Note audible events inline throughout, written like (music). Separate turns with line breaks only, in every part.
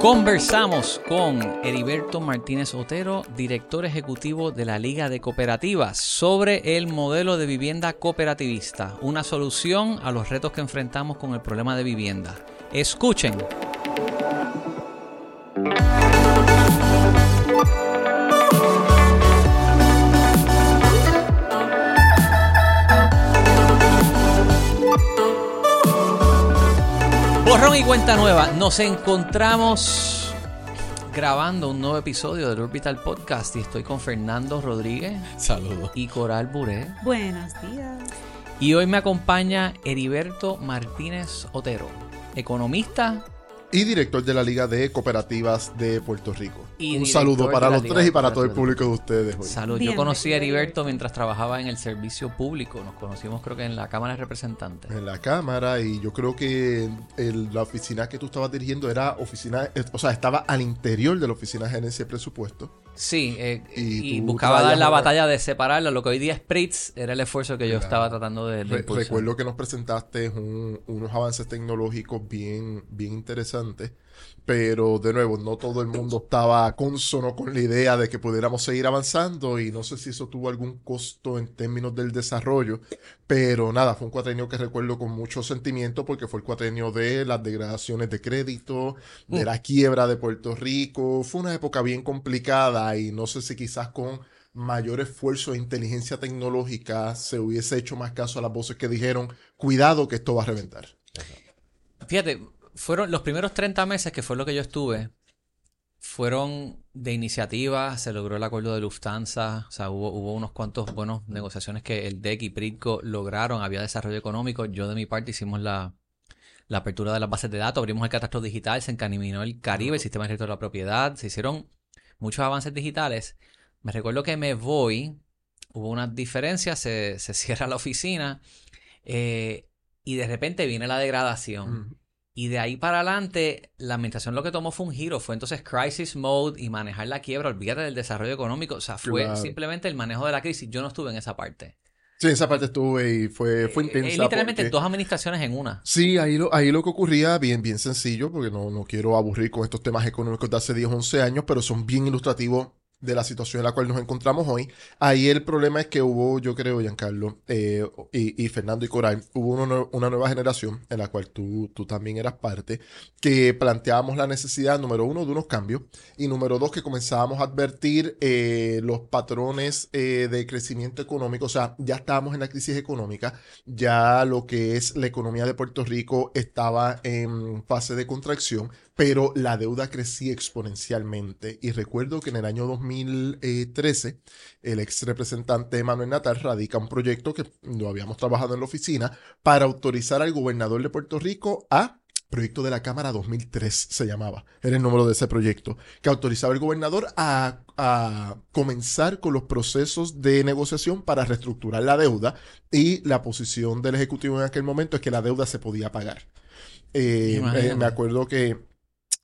Conversamos con Heriberto Martínez Otero, director ejecutivo de la Liga de Cooperativas, sobre el modelo de vivienda cooperativista, una solución a los retos que enfrentamos con el problema de vivienda. Escuchen. Borrón y cuenta nueva. Nos encontramos grabando un nuevo episodio del Orbital Podcast y estoy con Fernando Rodríguez
Saludos.
y Coral Buré.
Buenos días.
Y hoy me acompaña Heriberto Martínez Otero, economista
Y director de la Liga de Cooperativas de Puerto Rico.
Y
Un saludo para los
Liga
tres y para todo el público de ustedes hoy.
Salud. Yo conocí a. Heriberto mientras trabajaba en el servicio público. Nos conocimos creo que en la Cámara de Representantes.
En la cámara y yo creo que el- la oficina que tú estabas dirigiendo era oficina, eh, o sea, estaba al interior de la oficina de gerencia de presupuesto.
Sí, eh,
Y
buscaba dar la batalla de separarla. Lo que hoy día es Spritz era el esfuerzo que yo
Claro.
estaba tratando de, de
Re-
impulsar.
recuerdo que nos presentaste un- unos avances tecnológicos bien, bien interesantes, pero de nuevo, no todo el mundo estaba consono con la idea de que pudiéramos seguir avanzando y no sé si eso tuvo algún costo en términos del desarrollo, pero nada, fue un cuatrenio que recuerdo con mucho sentimiento porque fue el cuatrenio de las degradaciones de crédito, de
Mm.
la quiebra de Puerto Rico, fue una época bien complicada y no sé si quizás con mayor esfuerzo de inteligencia tecnológica se hubiese hecho más caso a las voces que dijeron, cuidado que esto va a reventar.
Fíjate, fueron los primeros 30 meses que fue lo que yo estuve, fueron de iniciativa, se logró el acuerdo de Lufthansa, o sea, hubo, unos cuantos buenos negociaciones que el DEC y Pritco lograron, había desarrollo económico, yo de mi parte hicimos la, apertura de las bases de datos, abrimos el catastro digital, se encaminó el Caribe, el sistema de registro de la propiedad, se hicieron muchos avances digitales. Me recuerdo que me voy, hubo unas diferencias, se, se (laughs) cierra la oficina eh, y de repente viene la degradación. Y de ahí para adelante, la administración lo que tomó fue un giro, fue entonces crisis mode y manejar la quiebra, olvídate del desarrollo económico, o sea, fue
Claro.
simplemente el manejo de la crisis. Yo no estuve en esa parte.
Sí, esa parte estuve y fue, fue
Eh,
intensa.
eh, literalmente
porque-
dos administraciones en una.
Sí, ahí lo, ahí lo que ocurría, bien, bien sencillo, porque no, no quiero aburrir con estos temas económicos de hace 10, 11 años, pero son bien ilustrativos de la situación en la cual nos encontramos hoy. Ahí el problema es que hubo, yo creo, Giancarlo, eh, y, y Fernando y Coral, hubo una nueva generación en la cual tú, tú también eras parte, que planteábamos la necesidad, número uno, de unos cambios, y número dos, que comenzábamos a advertir eh, los patrones eh, de crecimiento económico, o sea, ya estábamos en la crisis económica, ya lo que es la economía de Puerto Rico estaba en fase de contracción, pero la deuda crecía exponencialmente. Y recuerdo que en el año 2013, el ex representante Manuel Natal radica un proyecto que lo habíamos trabajado en la oficina para autorizar al gobernador de Puerto Rico a Proyecto de la Cámara 2003 se llamaba, era el número de ese proyecto, que autorizaba al gobernador a, a comenzar con los procesos de negociación para reestructurar la deuda y la posición del Ejecutivo en aquel momento es que la deuda se podía pagar. Eh, eh, me acuerdo que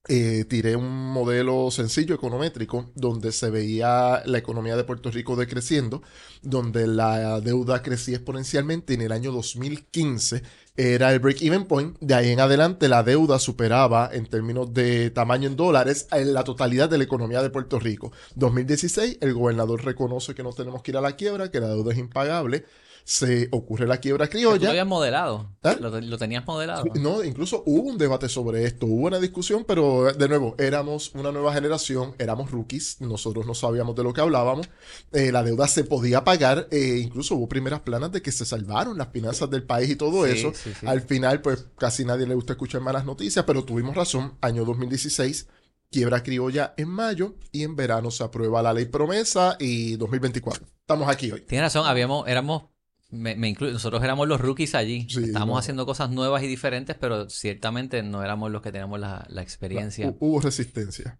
eh, tiré un modelo sencillo econométrico donde se veía la economía de Puerto Rico decreciendo, donde la deuda crecía exponencialmente. En el año 2015 era el break-even point. De ahí en adelante la deuda superaba en términos de tamaño en dólares en la totalidad de la economía de Puerto Rico. 2016 el gobernador reconoce que no tenemos que ir a la quiebra, que la deuda es impagable. Se ocurre la quiebra
Tú lo
criolla.
habías modelado.
¿Ah?
Lo, lo tenías modelado.
No, incluso hubo un debate sobre esto, hubo una discusión, pero de nuevo, éramos una nueva generación, éramos rookies, nosotros no sabíamos de lo que hablábamos, eh, la deuda se podía pagar, eh, incluso hubo primeras planas de que se salvaron las finanzas del país y todo
Sí,
eso.
sí, sí.
Al final, pues casi nadie le gusta escuchar malas noticias, pero tuvimos razón, año 2016. Quiebra criolla en mayo y en verano se aprueba la ley promesa y 2024. Estamos aquí hoy.
Tienes razón, habíamos, éramos, me, me nosotros éramos los rookies allí.
Sí,
Estábamos
no.
haciendo cosas nuevas y diferentes, pero ciertamente no éramos los que teníamos la, la experiencia.
Hu- Hubo resistencia.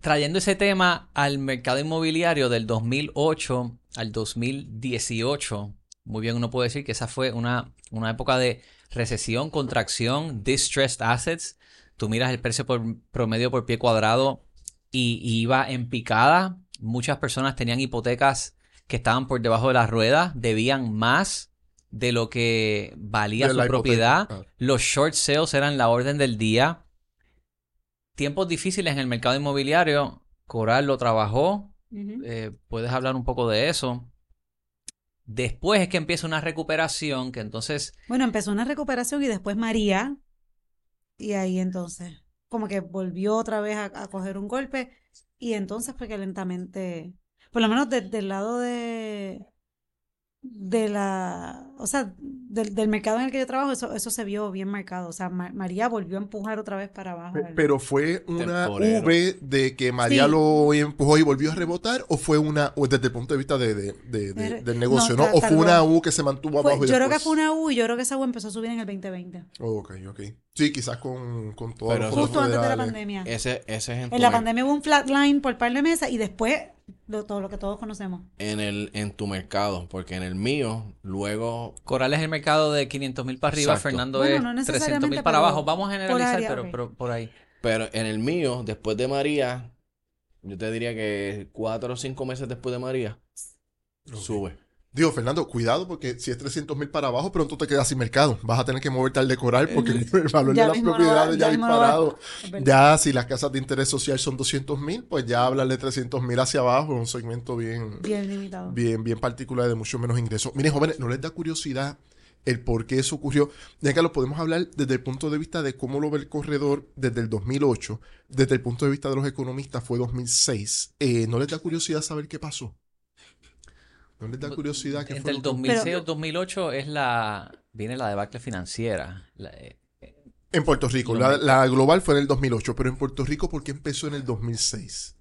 Trayendo ese tema al mercado inmobiliario del 2008 al 2018, muy bien uno puede decir que esa fue una, una época de recesión, contracción, distressed assets. Tú miras el precio por promedio por pie cuadrado y, y iba en picada. Muchas personas tenían hipotecas que estaban por debajo de las ruedas, debían más de lo que valía
De
su propiedad. Los short sales eran la orden del día. tiempos difíciles en el mercado inmobiliario. Coral lo trabajó. Eh, puedes hablar un poco de eso. Después es que empieza una recuperación que entonces
Bueno, empezó una recuperación y después María, y ahí entonces, como que volvió otra vez a, a coger un golpe, y entonces fue que lentamente, por lo menos desde el lado de, de la, o sea, del, del mercado en el que yo trabajo, eso, eso se vio bien marcado. O sea, Ma- María volvió a empujar otra vez para abajo.
Pero fue una
Temporero.
V de que María
Sí.
lo empujó y volvió a rebotar, o fue una, o desde el punto de vista de, de- de- de-
Era-
del negocio,
no,
O fue una. U que se mantuvo
Fue-
abajo y
yo creo que fue una U y yo creo que esa U empezó a subir en el 2020,
Oh, ok, ok. Sí, quizás con, con todos
Pero
justo antes de la pandemia.
Ese, ese es en,
la pandemia hubo un flatline por par de meses y después lo- todo lo que todos conocemos.
en el en tu mercado, porque en el mío luego
Coral es el mercado de 500 mil para arriba,
Exacto.
Fernando
Bueno,
es
no
300 mil para abajo. Vamos a
por
generalizar,
área,
pero, por ahí.
Pero en el mío, después de María, yo te diría que cuatro o cinco meses después de María, sube.
Digo, Fernando, cuidado porque si es 300 mil para abajo, pronto te quedas sin mercado. Vas a tener que moverte al de coral porque (laughs) el valor de las propiedades ya ha disparado. Ya si las casas de interés social son 200 mil, pues ya hablar de 300 mil hacia abajo es un segmento bien,
Bien limitado.
bien, bien particular de mucho menos ingresos. Miren, jóvenes, ¿no les da curiosidad el por qué eso ocurrió? Ya que lo podemos hablar desde el punto de vista de cómo lo ve el corredor desde el 2008, desde el punto de vista de los economistas fue 2006. Eh, ¿No les da curiosidad saber qué pasó? ¿No les da curiosidad qué
Entre el
lo que
2006 y el 2008 es la viene la debacle financiera. La- eh,
En Puerto Rico, la, la global fue en el 2008, pero en Puerto Rico, ¿por qué empezó en el 2006?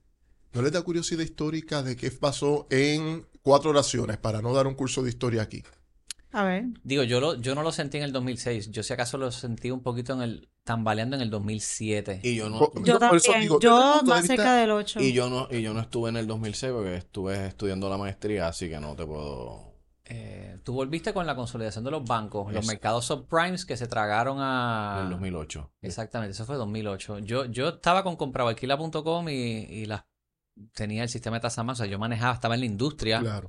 ¿No les da curiosidad histórica de qué pasó en cuatro oraciones para no dar un curso de historia aquí?
A ver.
digo, yo lo, yo no lo sentí en el 2006. Yo si acaso lo sentí un poquito en el tambaleando en el 2007.
Y yo no
Po-
Yo
por eso
también.
digo,
yo
de
más
vista-
cerca del 8.
y yo no y yo no estuve en el 2006 porque estuve estudiando la maestría, así que no te puedo
Eh, tú volviste con la consolidación de los bancos, los mercados subprimes que se tragaron a...
en el 2008.
Exactamente, eso fue 2008. Yo, yo estaba con compraboalquila.com y, y las tenía el sistema de tasa más, o sea, yo manejaba, estaba en la industria
Claro.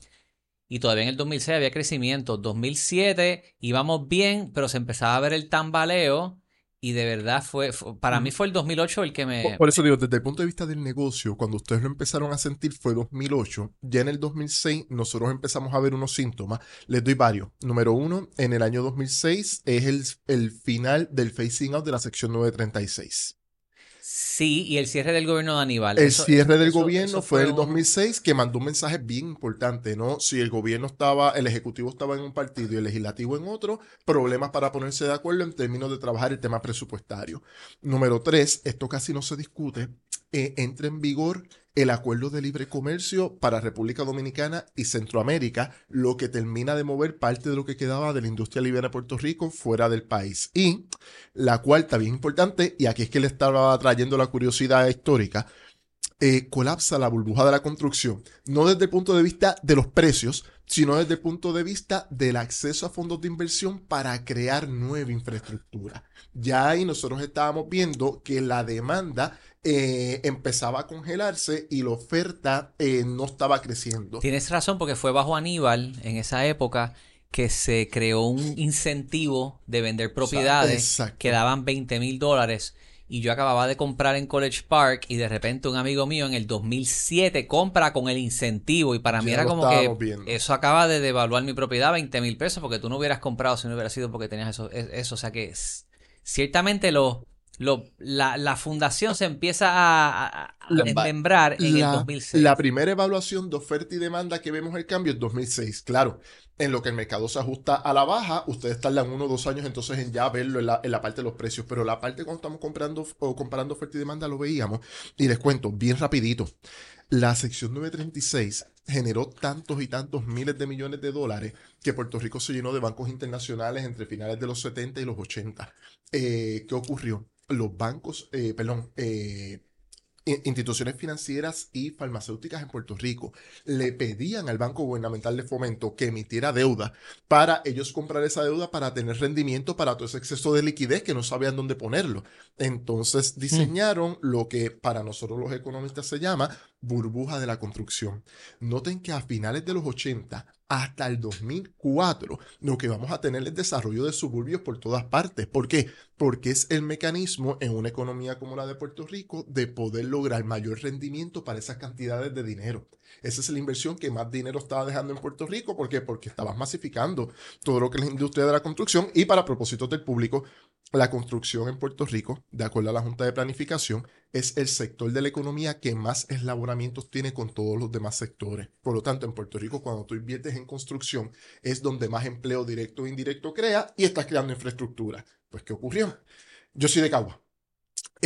Y todavía en el 2006 había crecimiento. 2007 íbamos bien, pero se empezaba a ver el tambaleo y de verdad fue, fue- para mí fue el 2008 el que me...
Por, por eso digo, desde el punto de vista del negocio, cuando ustedes lo empezaron a sentir fue 2008. Ya en el 2006 nosotros empezamos a ver unos síntomas. Les doy varios. Número uno, en el año 2006 es el, el final del phasing out de la sección 936.
Sí, y el cierre del gobierno de Aníbal.
El
Eso-
cierre del
eso-
gobierno
eso
fue en el
un-
2006 que mandó un mensaje bien importante, ¿no? Si el gobierno estaba, el ejecutivo estaba en un partido y el legislativo en otro, problemas para ponerse de acuerdo en términos de trabajar el tema presupuestario. Número tres, esto casi no se discute, eh, entra en vigor el acuerdo de libre comercio para República Dominicana y Centroamérica, lo que termina de mover parte de lo que quedaba de la industria liviana de Puerto Rico fuera del país. Y la cuarta, bien importante, y aquí es que le estaba trayendo la curiosidad histórica, eh, colapsa la burbuja de la construcción, no desde el punto de vista de los precios, sino desde el punto de vista del acceso a fondos de inversión para crear nueva infraestructura. Ya ahí nosotros estábamos viendo que la demanda eh, empezaba a congelarse y la oferta eh, no estaba creciendo.
Tienes razón, porque fue bajo Aníbal en esa época que se creó un incentivo de vender propiedades
exacto.
que daban 20 mil dólares. Y yo acababa de comprar en College Park y de repente un amigo mío en el 2007 compra con el incentivo y para mí
Ya
era como que
viendo.
eso acaba de devaluar mi propiedad 20 mil pesos porque tú no hubieras comprado si no hubiera sido porque tenías eso. es- eso. O sea que ciertamente lo, lo, la, la fundación se empieza a, a- desmembrar en el
la,
2006.
la primera evaluación de oferta y demanda que vemos el cambio es 2006. Claro, en lo que el mercado se ajusta a la baja, ustedes tardan uno o dos años entonces en ya verlo en la, en la parte de los precios. Pero la parte cuando estamos comprando o comparando oferta y demanda lo veíamos. Y les cuento, bien rapidito. La sección 936 generó tantos y tantos miles de millones de dólares que Puerto Rico se llenó de bancos internacionales entre finales de los 70 y los 80. Eh, ¿Qué ocurrió? Los bancos, eh, perdón, eh, in- instituciones financieras y farmacéuticas en Puerto Rico le pedían al Banco Gubernamental de Fomento que emitiera deuda para ellos comprar esa deuda para tener rendimiento para todo ese exceso de liquidez que no sabían dónde ponerlo. Entonces diseñaron lo que para nosotros los economistas se llama burbuja de la construcción. Noten que a finales de los 80 hasta el 2004 lo que vamos a tener es desarrollo de suburbios por todas partes. ¿Por qué? Porque es el mecanismo en una economía como la de Puerto Rico de poder lograr mayor rendimiento para esas cantidades de dinero. Esa es la inversión que más dinero estaba dejando en Puerto Rico. ¿Por qué? Porque estabas masificando todo lo que es la industria de la construcción y para propósitos del público, la construcción en Puerto Rico, de acuerdo a la Junta de Planificación, es el sector de la economía que más eslaboramientos tiene con todos los demás sectores. Por lo tanto, en Puerto Rico, cuando tú inviertes en construcción, es donde más empleo directo e indirecto crea y estás creando infraestructura. Pues, ¿qué ocurrió? Yo soy de Cagua.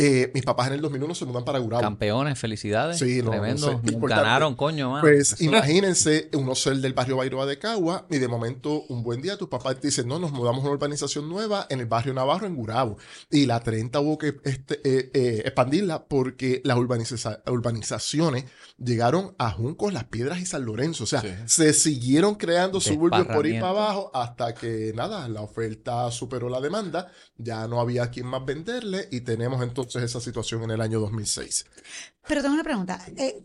Eh, mis papás en el 2001 se mudan para Gurabo.
Campeones, felicidades.
Sí, no, no
Tremendo.
sé, importante.
Ganaron, coño, mano.
Pues
Eso-
imagínense uno ser del barrio Bairoa de Cagua y de momento un buen día tu papá te dice, no, nos mudamos a una urbanización nueva en el barrio Navarro en Gurabo. Y la 30 hubo que este, eh, eh, expandirla porque las urbaniza- urbanizaciones llegaron a Juncos, Las Piedras y San Lorenzo. O sea,
Sí.
se siguieron creando suburbios por ahí para abajo hasta que nada, la oferta superó la demanda, ya no había quien más venderle y tenemos entonces esa situación en el año 2006.
Pero tengo una pregunta. Eh,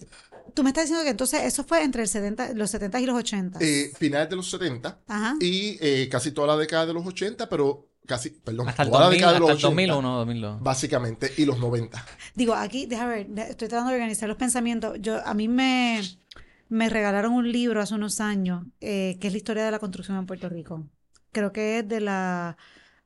tú me estás diciendo que entonces eso fue entre el 70, los 70 y los 80.
Eh, finales de los 70
Ajá.
y eh, casi toda la década de los 80, pero casi, perdón,
hasta el,
toda la
2000,
década de los
el
80,
2001, 2002.
básicamente, y los 90.
Digo, aquí, déjame ver, estoy tratando de organizar los pensamientos. Yo, a mí me, me regalaron un libro hace unos años, eh, que es la historia de la construcción en Puerto Rico. Creo que es de la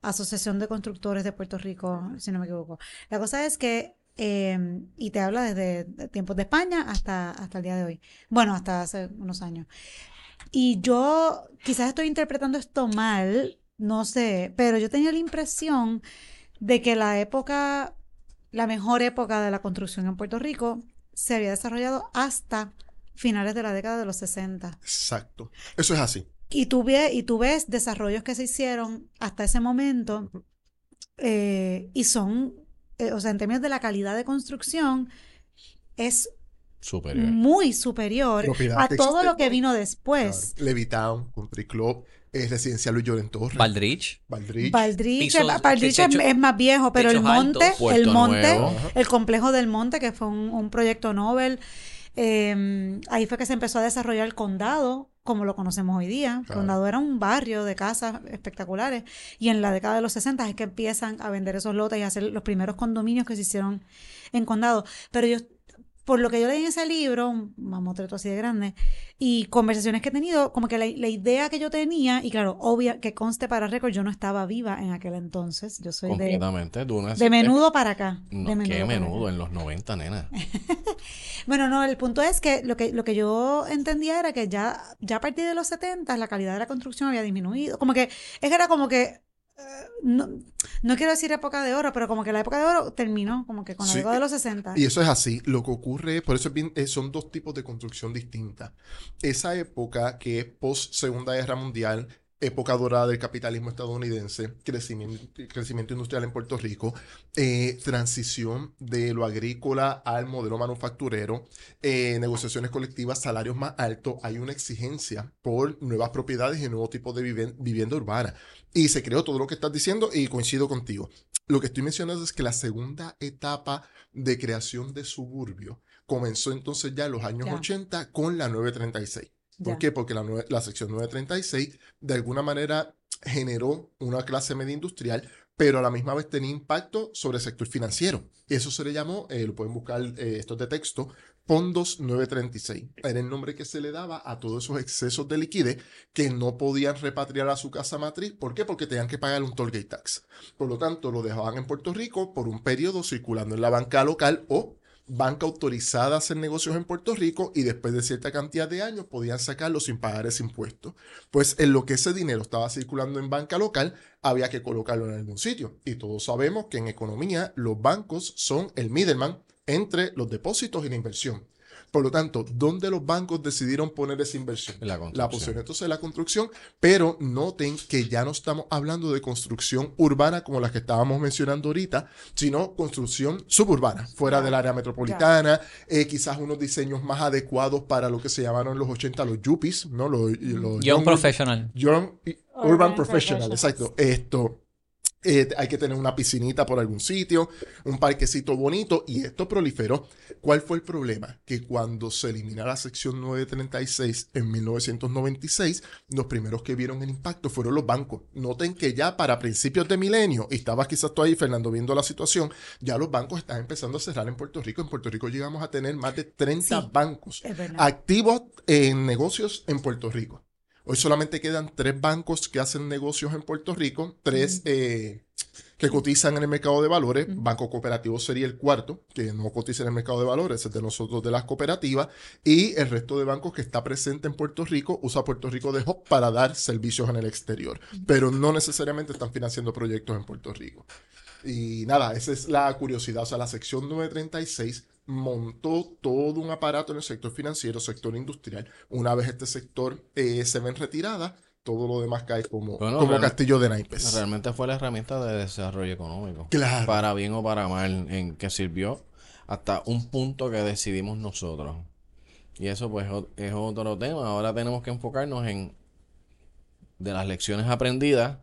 Asociación de Constructores de Puerto Rico, si no me equivoco. La cosa es que, eh, y te habla desde tiempos de España hasta, hasta el día de hoy. Bueno, hasta hace unos años. Y yo quizás estoy interpretando esto mal, no sé, pero yo tenía la impresión de que la época, la mejor época de la construcción en Puerto Rico se había desarrollado hasta finales de la década de los 60.
Exacto. Eso es así.
Y tú, ve- y tú ves desarrollos que se hicieron hasta ese momento eh, y son, eh, o sea, en términos de la calidad de construcción, es
Superior.
muy superior
Propiedad
a todo lo que vino después.
Claro. Levitown, Country Club, eh, Residencial Luis Lloren Torres,
Pisos,
Valdrich
te-
es,
techo-
es más viejo, pero el monte,
altos.
el monte,
Nuevo.
El complejo del monte, que fue un, un proyecto Nobel, eh, ahí fue que se empezó a desarrollar el condado, como lo conocemos hoy día. El condado era un barrio de casas espectaculares. Y en la década de los 60 es que empiezan a vender esos lotes y a hacer los primeros condominios que se hicieron en condado. Pero yo, por lo que yo leí en ese libro, un mamotreto así de grande, y conversaciones que he tenido, como que la, la idea que yo tenía, y claro, obvia, que conste para récord, yo no estaba viva en aquel entonces. Yo soy de,
Completamente. Tú
de
naciste-
menudo para acá.
No,
de menudo
qué
acá.
menudo, en los 90, nena. (laughs)
Bueno, no, el punto es que lo que, lo que yo entendía era que ya, ya a partir de los 70 la calidad de la construcción había disminuido. Como que, es que era como que, no, no quiero decir época de oro, pero como que la época de oro terminó, como que con la
Sí,
de los 60.
Y eso es así. Lo que ocurre, por eso es bien- eh, son dos tipos de construcción distintas. Esa época que es post Segunda Guerra Mundial, época dorada del capitalismo estadounidense, crecimiento, crecimiento industrial en Puerto Rico, eh, transición de lo agrícola al modelo manufacturero, eh, negociaciones colectivas, salarios más altos, hay una exigencia por nuevas propiedades y nuevo tipo de vivienda urbana. Y se creó todo lo que estás diciendo y coincido contigo. Lo que estoy mencionando es que la segunda etapa de creación de suburbio comenzó entonces ya en los años
Ya.
80 con la 936. ¿Por
Ya.
qué? Porque la, sección 936 de alguna manera generó una clase media industrial, pero a la misma vez tenía impacto sobre el sector financiero. Y eso se le llamó, eh, lo pueden buscar eh, estos de texto, Fondos 936. Era el nombre que se le daba a todos esos excesos de liquidez que no podían repatriar a su casa matriz. ¿Por qué? Porque tenían que pagar un toll gate tax. Por lo tanto, lo dejaban en Puerto Rico por un periodo circulando en la banca local o banca autorizada a hacer negocios en Puerto Rico y después de cierta cantidad de años podían sacarlo sin pagar ese impuesto. Pues en lo que ese dinero estaba circulando en banca local, había que colocarlo en algún sitio. Y todos sabemos que en economía los bancos son el middleman entre los depósitos y la inversión. Por lo tanto, ¿dónde los bancos decidieron poner esa inversión?
La
La
construcción.
posición entonces de la construcción, pero noten que ya no estamos hablando de construcción urbana como las que estábamos mencionando ahorita, sino construcción suburbana, fuera del área metropolitana, eh, quizás unos diseños más adecuados para lo que se llamaron en los 80 los yuppies, ¿no? Los, los
Young
young-
Professional.
Young Urban,
Urban
Professional,
Professionals.
exacto. Esto, eh, hay que tener una piscinita por algún sitio, un parquecito bonito, y esto proliferó. ¿Cuál fue el problema? Que cuando se elimina la sección 936 en 1996, los primeros que vieron el impacto fueron los bancos. Noten que ya para principios de milenio, y estabas quizás tú ahí, Fernando, viendo la situación, ya los bancos están empezando a cerrar en Puerto Rico. En Puerto Rico llegamos a tener más de 30
Sí,
bancos activos en negocios en Puerto Rico. Hoy solamente quedan tres bancos que hacen negocios en Puerto Rico, tres eh, que cotizan en el mercado de valores. Banco Cooperativo sería el cuarto, que no cotiza en el mercado de valores, es de nosotros de las cooperativas. Y el resto de bancos que está presente en Puerto Rico usa Puerto Rico de hub para dar servicios en el exterior, pero no necesariamente están financiando proyectos en Puerto Rico. Y nada, esa es la curiosidad. O sea, la sección 936 montó todo un aparato en el sector financiero, sector industrial. Una vez este sector eh, se ve en retirada, todo lo demás cae como,
Bueno,
como castillo de naipes.
Realmente fue la herramienta de desarrollo económico.
Claro.
Para bien o para mal, en que sirvió hasta un punto que decidimos nosotros. Y eso pues es otro tema. Ahora tenemos que enfocarnos en de las lecciones aprendidas,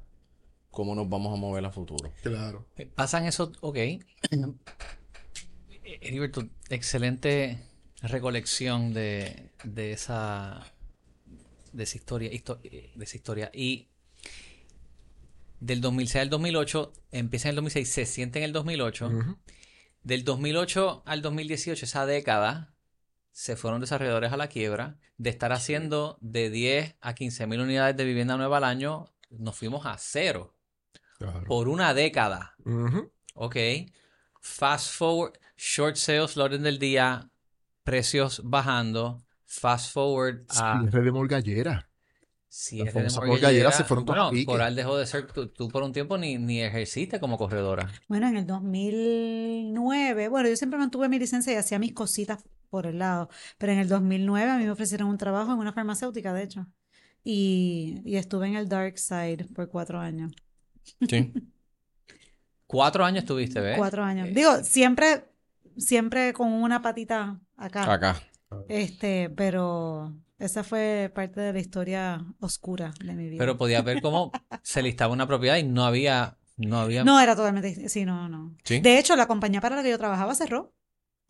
cómo nos vamos a mover a futuro.
Claro.
Eh, Pasan eso, ok. Heriberto, excelente recolección de, de esa de esa historia, histo- de esa historia. Y del 2006 al 2008, empieza en el 2006, se siente en el 2008.
Ujú.
Del 2008 al 2018, esa década, se fueron desarrolladores a la quiebra. De estar haciendo de 10 a 15 mil unidades de vivienda nueva al año, nos fuimos a cero
Claro.
por una década.
Ujú.
Ok. Fast forward, short sales, lo orden del día, precios bajando. Fast forward a
Cierre de morgallera.
cierre de
morgallera se fueron
Bueno. Coral dejó de ser, tú, tú por un tiempo ni, ni ejerciste como corredora.
Bueno, en el 2009, bueno, yo siempre mantuve mi licencia y hacía mis cositas por el lado, pero en el 2009 a mí me ofrecieron un trabajo en una farmacéutica, de hecho, y, y estuve en el dark side por cuatro años.
Sí. (laughs)
Cuatro años tuviste, ¿ves?
Cuatro años.
Eh,
Digo, siempre, siempre con una patita acá,
Acá.
este, pero esa fue parte de la historia oscura de mi vida.
Pero podías ver cómo (laughs) se listaba una propiedad y no había, no había.
No, era totalmente, sí, no, no.
Sí.
De hecho, la compañía para la que yo trabajaba cerró.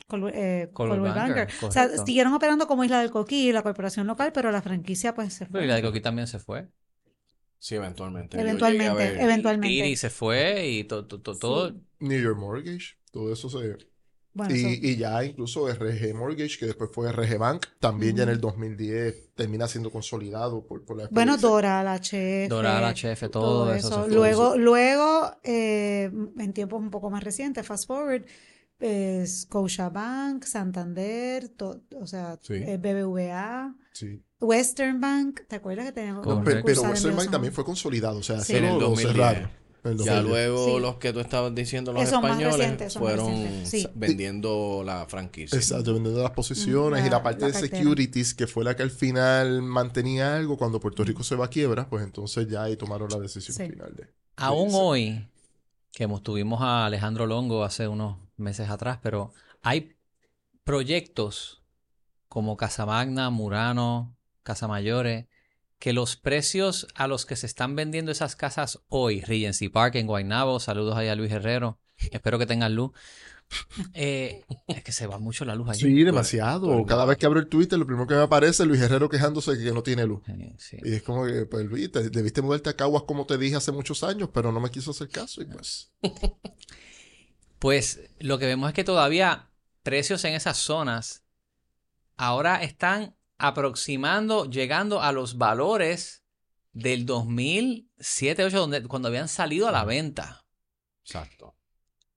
Col- eh,
Banker,
Banker. O sea, siguieron operando como Isla del Coquí, la corporación local, pero la franquicia pues se
Pero y
fue.
la de Coquí también se fue.
Sí, eventualmente.
Eventualmente, eventualmente.
Iri se fue y to- to- to- todo.
New York Mortgage, todo eso se...
Bueno, eso-
Y, ya incluso RG Mortgage, que después fue RG Bank, también ya en el 2010 termina siendo consolidado por, por la
bueno. Doral, HF.
Doral, HF, todo eso se fue.
Luego, luego eh, en tiempos un poco más recientes, fast forward, eh, Scotiabank, Santander, to- o sea,
Sí.
eh, BBVA,
Sí.
Western Bank, ¿te acuerdas que teníamos.
Pero, pero Western Bank también fue consolidado, o sea,
Sí.
eso
En el
lo- lo
2010.
cerraron. El
Ya
2010.
luego
Sí.
los que tú estabas diciendo, los españoles,
recientes,
fueron
sí.
vendiendo la franquicia.
Exacto, vendiendo las posiciones y
la-
la parte
la
de
cartera.
securities, que fue la que al final mantenía algo cuando Puerto Rico se va a quiebra, pues entonces ya ahí tomaron la decisión
Sí.
final de...
Aún hoy, que hemos- tuvimos a Alejandro Longo hace unos meses atrás, pero hay proyectos como Casamagna, Murano, Casa Mayores, que los precios a los que se están vendiendo esas casas hoy, Regency Park en Guaynabo, saludos ahí a Luis Herrero, espero que tengan luz. Eh, es que se va mucho la luz allí.
Sí, demasiado. Cada vez que abro el Twitter, lo primero que me aparece es Luis Herrero quejándose de que no tiene luz.
Eh, sí.
Y es como que, pues Luis, te- debiste mudarte a Caguas como te dije hace muchos años, pero no me quiso hacer caso y pues... (laughs)
Pues lo que vemos es que todavía precios en esas zonas ahora están aproximando, llegando a los valores del 2007, 2008, donde, cuando habían salido a la venta.
Exacto.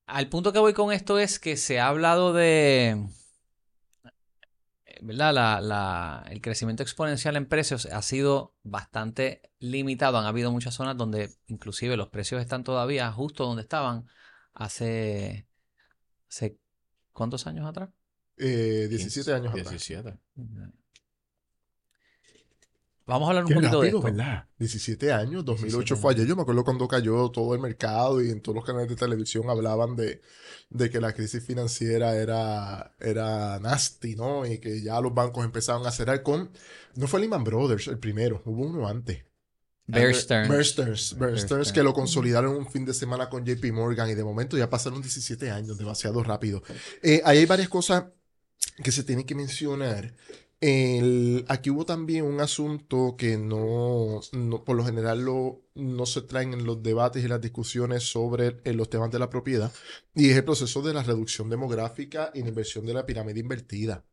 Al punto que voy con esto es que se ha hablado de, ¿verdad? La, la- el crecimiento exponencial en precios ha sido bastante limitado. Han habido muchas zonas donde inclusive los precios están todavía justo donde estaban hace, hace ¿cuántos años atrás?
Eh, 17 años atrás.
17.
Vamos a hablar un
Qué
poquito de
rápido,
esto.
¿verdad? 17 años, 2008
17
fue ayer. Yo me acuerdo cuando cayó todo el mercado y en todos los canales de televisión hablaban de, de que la crisis financiera era, era nasty, ¿no? Y que ya los bancos empezaban a cerrar con... No fue Lehman Brothers el primero, hubo uno antes.
Bear Stearns.
Bear Stearns, Bear
Bear
Stearns,
Stearns.
que lo consolidaron un fin de semana con JP Morgan y de momento ya pasaron 17 años, demasiado rápido. Eh, ahí hay varias cosas que se tienen que mencionar. El- aquí hubo también un asunto que no, no- por lo general lo- no se traen en los debates y las discusiones sobre los temas de la propiedad, y es el proceso de la reducción demográfica y la inversión de la pirámide invertida.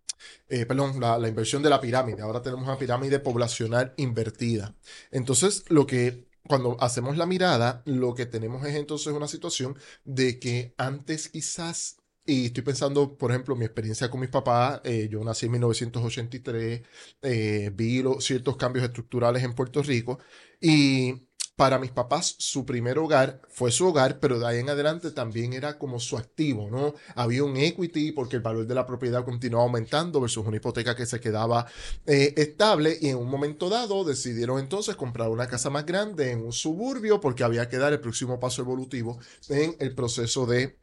Eh, perdón, la, la inversión de la pirámide. Ahora tenemos una pirámide poblacional invertida. Entonces, lo que cuando hacemos la mirada, lo que tenemos es entonces una situación de que antes quizás, y estoy pensando, por ejemplo, mi experiencia con mis papás, eh, yo nací en 1983, eh, vi los, ciertos cambios estructurales en Puerto Rico y para mis papás su primer hogar fue su hogar, pero de ahí en adelante también era como su activo, ¿no? Había un equity porque el valor de la propiedad continuaba aumentando versus una hipoteca que se quedaba eh, estable y en un momento dado decidieron entonces comprar una casa más grande en un suburbio porque había que dar el próximo paso evolutivo en el proceso de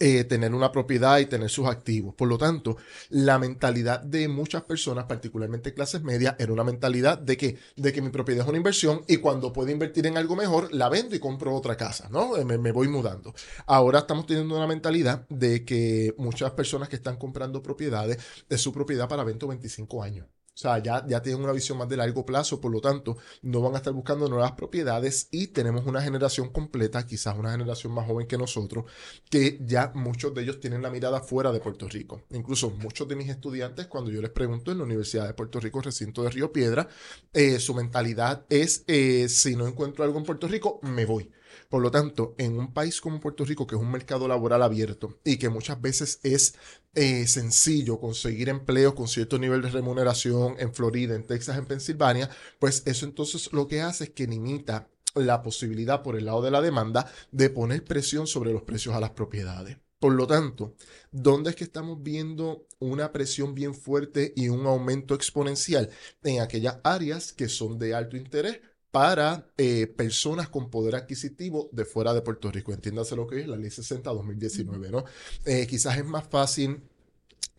eh, tener una propiedad y tener sus activos. Por lo tanto, la mentalidad de muchas personas, particularmente clases medias, era una mentalidad de que, de que mi propiedad es una inversión y cuando puedo invertir en algo mejor, la vendo y compro otra casa, ¿no? Eh, Me, voy mudando. Ahora estamos teniendo una mentalidad de que muchas personas que están comprando propiedades es su propiedad para 20 o 25 años. Sea, ya, ya tienen una visión más de largo plazo, por lo tanto, no van a estar buscando nuevas propiedades y tenemos una generación completa, quizás una generación más joven que nosotros, que ya muchos de ellos tienen la mirada fuera de Puerto Rico. Incluso muchos de mis estudiantes, cuando yo les pregunto en la Universidad de Puerto Rico, recinto de Río Piedra, eh, su mentalidad es, eh, si no encuentro algo en Puerto Rico, me voy. Por lo tanto, en un país como Puerto Rico, que es un mercado laboral abierto y que muchas veces es eh, sencillo conseguir empleo con cierto nivel de remuneración en Florida, en Texas, en Pensilvania, pues eso entonces lo que hace es que limita la posibilidad por el lado de la demanda de poner presión sobre los precios a las propiedades. Por lo tanto, ¿dónde es que estamos viendo una presión bien fuerte y un aumento exponencial? En aquellas áreas que son de alto interés para eh, personas con poder adquisitivo de fuera de Puerto Rico. Entiéndase lo que es la ley 60-2019, ¿no? Eh, quizás es más fácil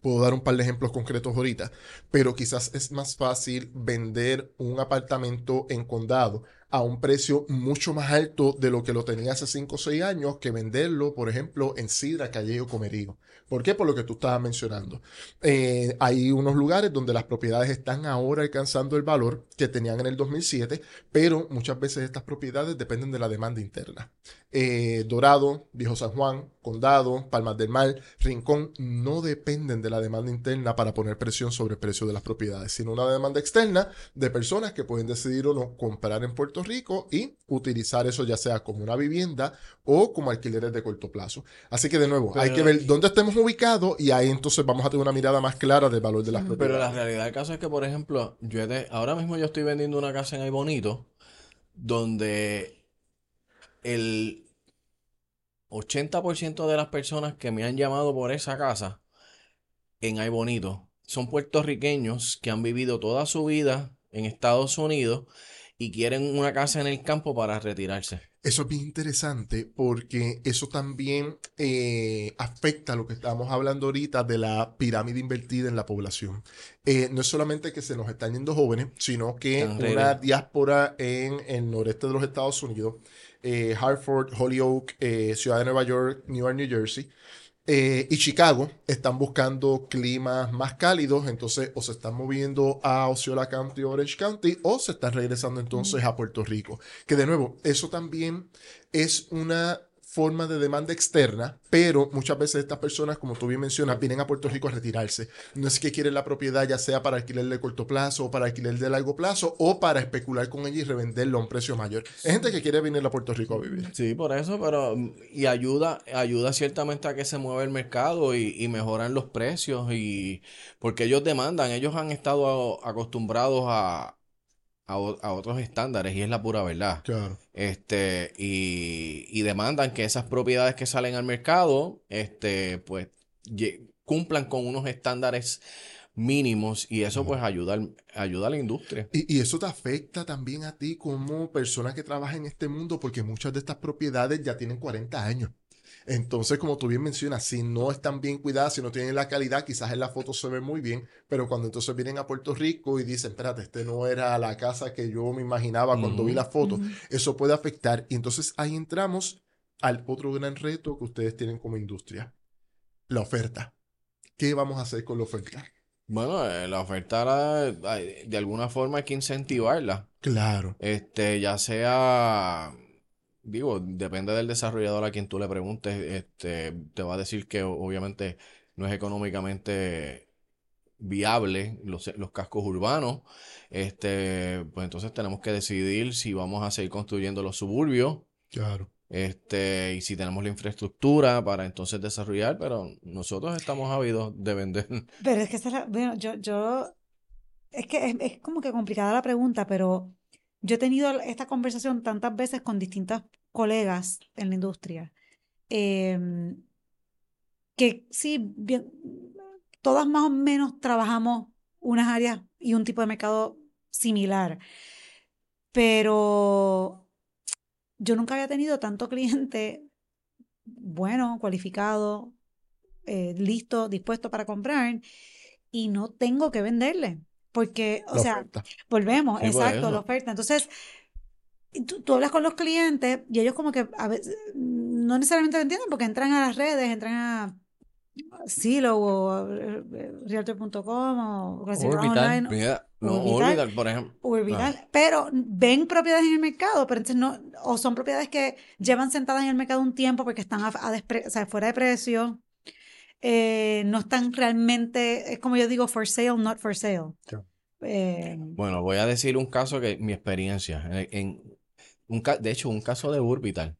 Puedo dar un par de ejemplos concretos ahorita, pero quizás es más fácil vender un apartamento en condado a un precio mucho más alto de lo que lo tenía hace 5 o 6 años que venderlo, por ejemplo, en Sidra, Calle o Comerío. ¿Por qué? Por lo que tú estabas mencionando. Eh, hay unos lugares donde las propiedades están ahora alcanzando el valor que tenían en el 2007, pero muchas veces estas propiedades dependen de la demanda interna. Eh, Dorado, Viejo San Juan, Condado, Palmas del Mar, Rincón, no dependen de la demanda interna para poner presión sobre el precio de las propiedades, sino una demanda externa de personas que pueden decidir o no comprar en Puerto Rico y utilizar eso ya sea como una vivienda o como alquileres de corto plazo. Así que de nuevo, hay
Pero-
que ver dónde estemos ubicados y ahí entonces vamos a tener una mirada más clara del valor de las
Pero
propiedades.
la realidad del caso es que, por ejemplo, yo ahora mismo yo estoy vendiendo una casa en Ay Bonito donde el 80% de las personas que me han llamado por esa casa en Ay Bonito son puertorriqueños que han vivido toda su vida en Estados Unidos y quieren una casa en el campo para retirarse.
Eso es bien interesante porque eso también eh, afecta lo que estábamos hablando ahorita de la pirámide invertida en la población. Eh, no es solamente que se nos están yendo jóvenes, sino que
Están
una diáspora en el noreste de los Estados Unidos, eh, Hartford, Holyoke, Ciudad de Nueva York, Newark, New Jersey, eh, y Chicago están buscando climas más cálidos, entonces o se están moviendo a Osceola County, Orange County, o se están regresando entonces a Puerto Rico. Que de nuevo, eso también es una forma de demanda externa, pero muchas veces estas personas, como tú bien mencionas, vienen a Puerto Rico a retirarse. No es que quieren la propiedad ya sea para alquiler de corto plazo o para alquiler de largo plazo o para especular con ella y revenderlo a un precio mayor. Es gente que quiere venir a Puerto Rico a vivir.
Sí, por eso, pero y ayuda, ayuda ciertamente a que se mueva el mercado y, y mejoran los precios y porque ellos demandan, ellos han estado acostumbrados a, a, a otros estándares y es la pura verdad.
Claro.
Este, y, y demandan que esas propiedades que salen al mercado, este, pues, cumplan con unos estándares mínimos y eso pues ayuda, ayuda a la industria.
Y, y eso te afecta también a ti como persona que trabaja en este mundo, porque muchas de estas propiedades ya tienen 40 años. Entonces, como tú bien mencionas, si no están bien cuidadas, si no tienen la calidad, quizás en la foto se ve muy bien, pero cuando entonces vienen a Puerto Rico y dicen, espérate, este no era la casa que yo me imaginaba cuando vi la foto, eso puede afectar. Y entonces ahí entramos al otro gran reto que ustedes tienen como industria, la oferta. ¿Qué vamos a hacer con la oferta?
Bueno, eh, la oferta la- de alguna forma hay que incentivarla.
Claro.
Este, ya sea, digo, depende del desarrollador a quien tú le preguntes, este, te va a decir que obviamente no es económicamente viable los, los cascos urbanos. Este, pues entonces tenemos que decidir si vamos a seguir construyendo los suburbios.
Claro.
Este, y si tenemos la infraestructura para entonces desarrollar, pero nosotros estamos ávidos de vender.
Pero es que esa es la- bueno, yo, yo, es que es, es como que complicada la pregunta, pero yo he tenido esta conversación tantas veces con distintos colegas en la industria, em, que sí, bien, todas más o menos trabajamos unas áreas y un tipo de mercado similar, pero yo nunca había tenido tanto cliente bueno, cualificado, eh, listo, dispuesto para comprar y no tengo que venderle. Porque, o
La
sea,
oferta.
volvemos,
Sí,
exacto, la oferta. Entonces, tú, tú hablas con los clientes y ellos como que a veces no necesariamente lo entienden porque entran a las redes, entran a Silo o eh, eh, Realtor.com o
Orbital.
Online
Mira, no,
Orbital.
Orbital, por ejemplo.
Orbital, pero ven propiedades en el mercado, pero entonces no, o son propiedades que llevan sentadas en el mercado un tiempo porque están a- a despre- o sea, fuera de precio, eh, no están realmente, es como yo digo, for sale, not for sale. Eh,
Bueno, voy a decir un caso que mi experiencia, en, en un de hecho, un caso de Orbital.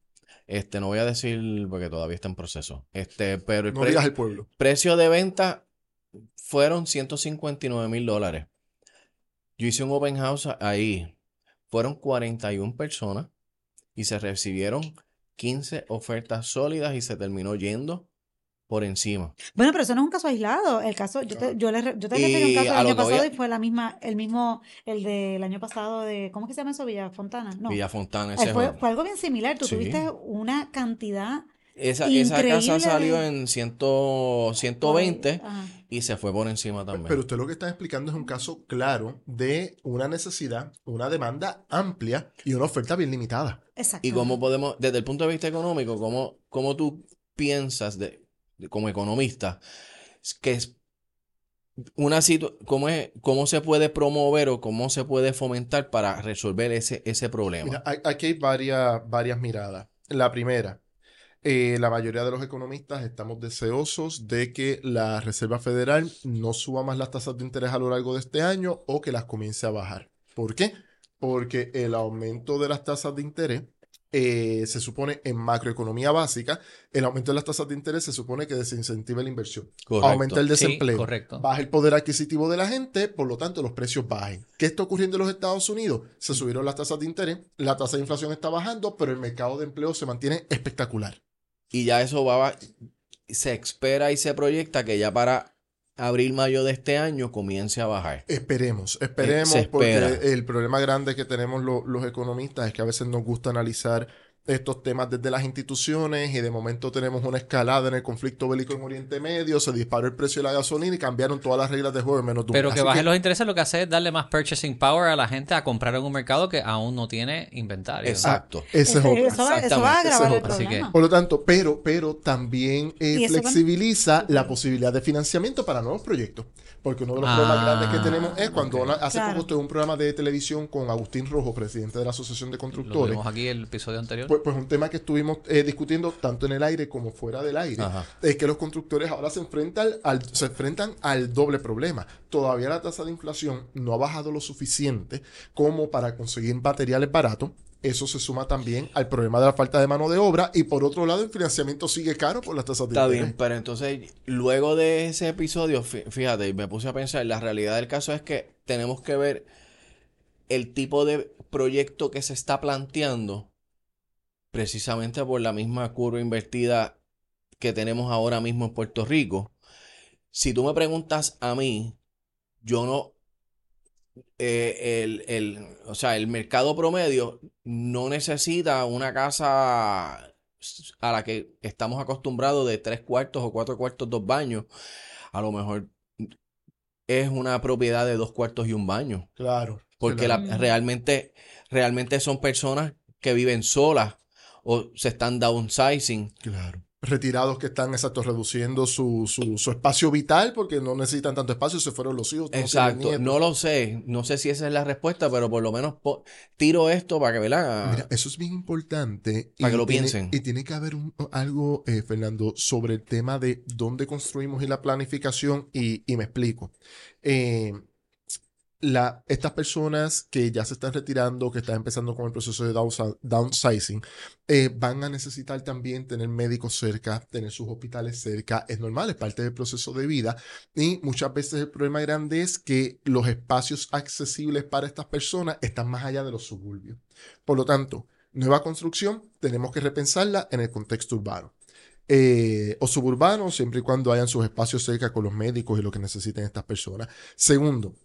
Este, no voy a decir porque todavía está en proceso. Este, pero el
No
pre-
digas el pueblo.
precio de venta fueron 159 mil dólares. Yo hice un open house ahí. Fueron 41 personas y se recibieron 15 ofertas sólidas y se terminó yendo por encima.
bueno, pero eso no es un caso aislado. El caso, yo te, yo le, yo te referí a un caso del año pasado
a-
y fue la misma, el mismo, el del año pasado de, ¿cómo es que se llama eso? Villa Fontana. No.
Villa Fontana,
Eh,
ese
fue, algo bien similar. Tú
Sí.
tuviste una cantidad
Esa, esa casa salió en 100, 120
Ajá.
y se fue por encima también.
Pero usted lo que está explicando es un caso claro de una necesidad, una demanda amplia y una oferta bien limitada.
Exacto.
¿Y cómo podemos, desde el punto de vista económico, cómo, cómo tú piensas de- como economista que es una cómo cómo se puede promover o cómo se puede fomentar para resolver ese, ese problema?
Aquí hay varias, varias miradas. La primera, eh, la mayoría de los economistas estamos deseosos de que la Reserva Federal no suba más las tasas de interés a lo largo de este año o que las comience a bajar. ¿Por qué? Porque el aumento de las tasas de interés eh, se supone en macroeconomía básica, el aumento de las tasas de interés se supone que desincentiva la inversión.
Correcto.
Aumenta el
Sí,
desempleo.
correcto.
Baja el poder adquisitivo de la gente, por lo tanto los precios bajen. ¿Qué está ocurriendo en los Estados Unidos? Se subieron las tasas de interés, la tasa de inflación está bajando, pero el mercado de empleo se mantiene espectacular.
Y ya eso va, a- se espera y se proyecta que ya para abril, mayo de este año comience a bajar.
Esperemos, esperemos,
se espera.
porque el problema grande que tenemos lo- los economistas es que a veces nos gusta analizar estos temas desde las instituciones y de momento tenemos una escalada en el conflicto bélico en Oriente Medio, se disparó el precio de la gasolina y cambiaron todas las reglas de juego en menos de un
Pero que
Así
bajen los intereses lo que hace es darle más purchasing power a la gente a comprar en un mercado que aún no tiene inventario.
Exacto.
ese es
Eso,
otro.
eso va, eso va a
Exactamente, ese
agravar
es
el.
Así que-.
Por lo tanto, pero, pero también eh, flexibiliza la posibilidad de financiamiento para nuevos proyectos. Porque uno de los problemas
Ah,
grandes que tenemos es cuando hace
Claro.
poco tuve un programa de televisión con Agustín Rojo, presidente de la Asociación de
Lo
Constructores.
tuvimos aquí el episodio anterior.
Pues, pues un tema que estuvimos eh, discutiendo tanto en el aire como fuera del aire
Ajá.
es que los constructores ahora se enfrentan al, se enfrentan al doble problema. Todavía la tasa de inflación no ha bajado lo suficiente como para conseguir materiales baratos. Eso se suma también al problema de la falta de mano de obra y por otro lado el financiamiento sigue caro por las tasas de
Está bien, pero entonces luego de ese episodio, fí- fíjate, me puse a pensar, la realidad del caso es que tenemos que ver el tipo de proyecto que se está planteando precisamente por la misma curva invertida que tenemos ahora mismo en Puerto Rico. Si tú me preguntas a mí, yo no, eh, el, el- o sea, el mercado promedio no necesita una casa a la que estamos acostumbrados de tres cuartos o cuatro cuartos, dos baños, a lo mejor es una propiedad de dos cuartos y un baño.
Claro.
Porque
claro.
la, realmente, realmente son personas que viven solas o se están downsizing.
Claro. Retirados que están, exacto, reduciendo su, su, su espacio vital porque no necesitan tanto espacio, se fueron los hijos.
Exacto, no lo sé, no sé si esa es la respuesta, pero por lo menos po- tiro esto para que, ¿verdad?
Mira, eso es bien importante.
Para
y
que lo
tiene-
piensen.
Y tiene que haber un- algo, eh, Fernando, sobre el tema de dónde construimos y la planificación. Y, y me explico. Eh, estas personas que ya se están retirando, que están empezando con el proceso de downsi- downsizing, eh, van a necesitar también tener médicos cerca, tener sus hospitales cerca. Es normal, es parte del proceso de vida. Y muchas veces el problema grande es que los espacios accesibles para estas personas están más allá de los suburbios. Por lo tanto, nueva construcción tenemos que repensarla en el contexto urbano. Eh, o suburbano, siempre y cuando hayan sus espacios cerca con los médicos y lo que necesiten estas personas. Segundo,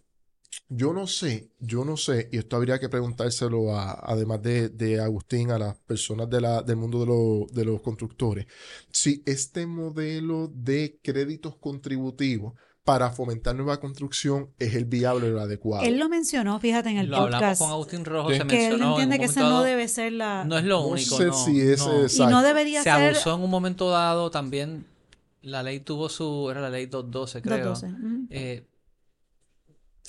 yo no sé, yo no sé, y esto habría que preguntárselo a, además de, de Agustín, a las personas de la, del mundo de, lo- de los constructores, si este modelo de créditos contributivos para fomentar nueva construcción es el viable o el adecuado.
Él lo mencionó, fíjate, en el
Lo hablamos
podcast.
con Agustín Rojo,
Sí.
se
que él
mencionó en
entiende
un
que ese
momento
no debe ser la...
No es lo
No
único,
sé
no,
si ese
no.
es-
y no
exacto.
debería
Se
ser...
abusó en un momento dado también. La ley tuvo su. Era la ley 212, creo.
212. mm.
Eh,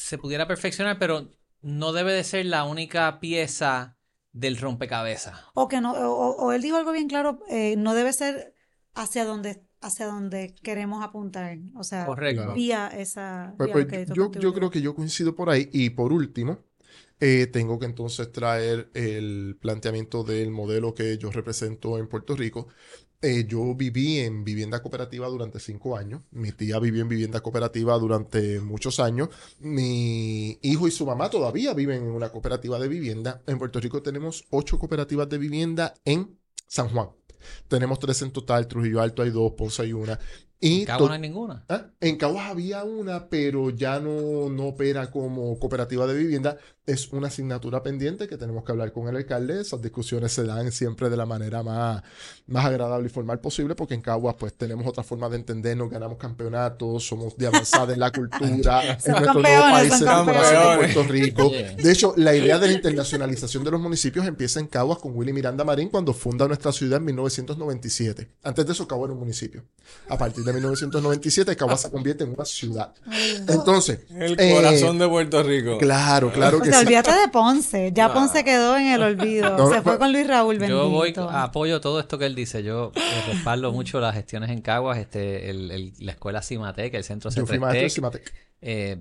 se pudiera perfeccionar, pero no debe de ser la única pieza del rompecabezas.
O que no, o, o él dijo algo bien claro, eh, no debe ser hacia donde, hacia donde queremos apuntar. O sea,
Correcto.
vía esa.
Pues,
vía
pues, yo, yo creo que yo coincido por ahí. Y por último, eh, tengo que entonces traer el planteamiento del modelo que yo represento en Puerto Rico. Eh, yo viví en vivienda cooperativa durante cinco años. Mi tía vivió en vivienda cooperativa durante muchos años. Mi hijo y su mamá todavía viven en una cooperativa de vivienda. En Puerto Rico tenemos ocho cooperativas de vivienda en San Juan. Tenemos tres en total. Trujillo Alto hay dos, Ponce hay una. Y
En
to-
no hay ninguna.
Ah, En Caguas había una, pero ya no, no opera como cooperativa de vivienda. Es una asignatura pendiente que tenemos que hablar con el alcalde. Esas discusiones se dan siempre de la manera más, más agradable y formal posible, porque en Caguas pues tenemos otra forma de entendernos, ganamos campeonatos, somos de avanzada en la cultura, (laughs) en nuestro nuevo país en. Puerto Rico. De hecho, la idea de la internacionalización de los municipios empieza en Caguas con Willy Miranda Marín cuando funda nuestra ciudad en 1997. Antes de eso, Caguas era un municipio. A partir de 1997, Caguas se convierte en una ciudad. Entonces,
El
eh,
corazón de Puerto Rico.
Claro, claro
O
que
sea,
sí.
olvídate de Ponce. Ya
Ah.
Ponce quedó en el olvido.
No,
Se
no,
fue
no.
con Luis Raúl, bendito.
Yo voy, apoyo todo esto que él dice. Yo eh, respaldo mucho las gestiones en Caguas, este, el- el- la escuela Cimatec, el centro
Yo fui maestro de. Cimatec.
Eh,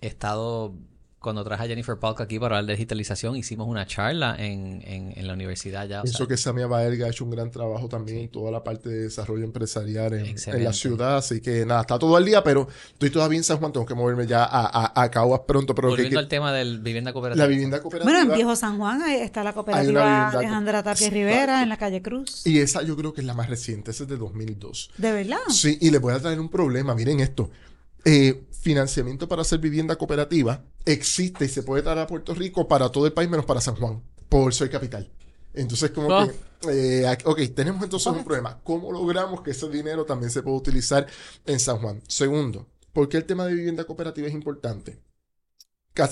he estado, cuando traje a Jennifer Palk aquí para hablar de digitalización, hicimos una charla en, en, en la universidad ya.
Pienso
sea,
que Samia Baerga ha hecho un gran trabajo también en toda la parte de desarrollo empresarial en, en la ciudad. Así que nada, está todo al día, pero estoy todavía en San Juan. Tengo que moverme ya a, a, a Caguas pronto. Pero
volviendo
que-
al tema del vivienda cooperativa.
la vivienda cooperativa.
Bueno, en Viejo San Juan ahí está la cooperativa Alejandra Tapia
Exacto.
Rivera en la calle Cruz.
Y esa yo creo que es la más reciente. Esa es de 2002.
¿De verdad?
Sí, y les voy a traer un problema. Miren esto. Eh, financiamiento para hacer vivienda cooperativa existe y se puede traer a Puerto Rico para todo el país menos para San Juan, por ser capital. Entonces, como
Ah.
que, eh, ok, tenemos entonces un problema. ¿Cómo logramos que ese dinero también se pueda utilizar en San Juan? Segundo, ¿por qué el tema de vivienda cooperativa es importante?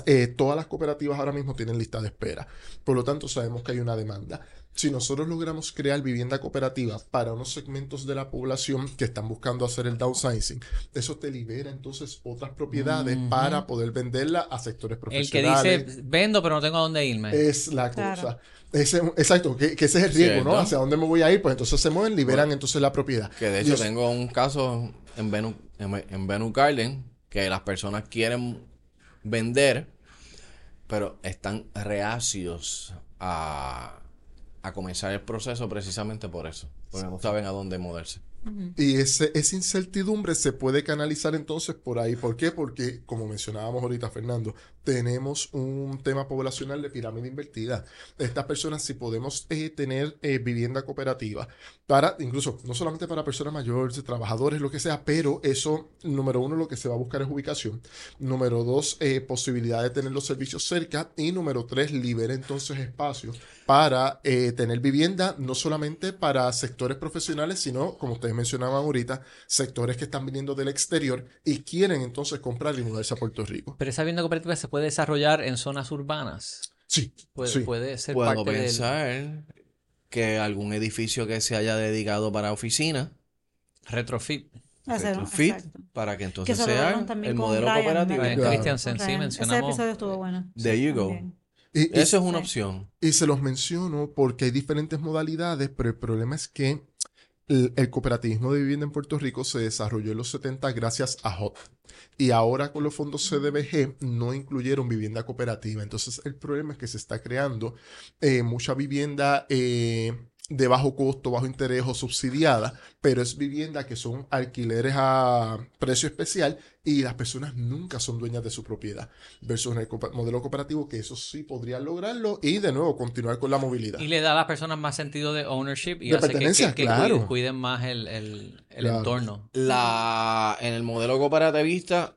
Eh, todas las cooperativas ahora mismo tienen lista de espera. Por lo tanto, sabemos que hay una demanda. Si nosotros logramos crear vivienda cooperativa para unos segmentos de la población que están buscando hacer el downsizing, eso te libera entonces otras propiedades para poder venderla a sectores
el que
profesionales.
dice, vendo pero no tengo a dónde irme.
Es la
Claro.
cosa. Ese- exacto, que, que ese es el riesgo, ¿no? Hacia dónde me voy a ir, pues entonces se mueven, liberan entonces la propiedad.
Que de hecho tengo un caso en Venus, en, en Venus Garden que las personas quieren vender, pero están reacios a, a comenzar el proceso precisamente por eso, porque no saben a dónde moverse.
Y ese, esa incertidumbre se puede canalizar entonces por ahí. ¿Por qué? Porque, como mencionábamos ahorita, Fernando, tenemos un tema poblacional de pirámide invertida. Estas personas, si podemos eh, tener eh, vivienda cooperativa, para, incluso, no solamente para personas mayores, trabajadores, lo que sea, pero eso, número uno, lo que se va a buscar es ubicación. Número dos, eh, posibilidad de tener los servicios cerca. Y número tres, libera entonces espacio para eh, tener vivienda, no solamente para sectores profesionales, sino, como ustedes mencionaban ahorita, sectores que están viniendo del exterior y quieren entonces comprar y mudarse a Puerto Rico.
Pero esa vivienda cooperativa se puede desarrollar en zonas urbanas.
Sí,
Puede,
sí.
puede ser
Puedo
parte del...
pensar que algún edificio que se haya dedicado para oficina,
Retrofit.
Retrofit,
exacto.
para que entonces sea el modelo cooperativo.
Christiansen, sí, mencionamos...
Ese episodio estuvo bueno.
There you go.
También.
Y, y-
Eso es una
Sí.
opción.
y se los menciono porque hay diferentes modalidades, pero el problema es que el, cooperativismo de vivienda en Puerto Rico se desarrolló en los 70 gracias a HOT. Y ahora con los fondos CDBG no incluyeron vivienda cooperativa. Entonces el problema es que se está creando eh, mucha vivienda eh, de bajo costo, bajo interés o subsidiada, pero es vivienda que son alquileres a precio especial y las personas nunca son dueñas de su propiedad. Versus en el modelo cooperativo que eso sí podría lograrlo y de nuevo continuar con la movilidad.
Y le da a las personas más sentido de ownership y
De
hace que-
pertenencia,
que, que
claro.
cuiden, cuiden más el, el- el
Claro.
entorno.
La, en el modelo cooperativista,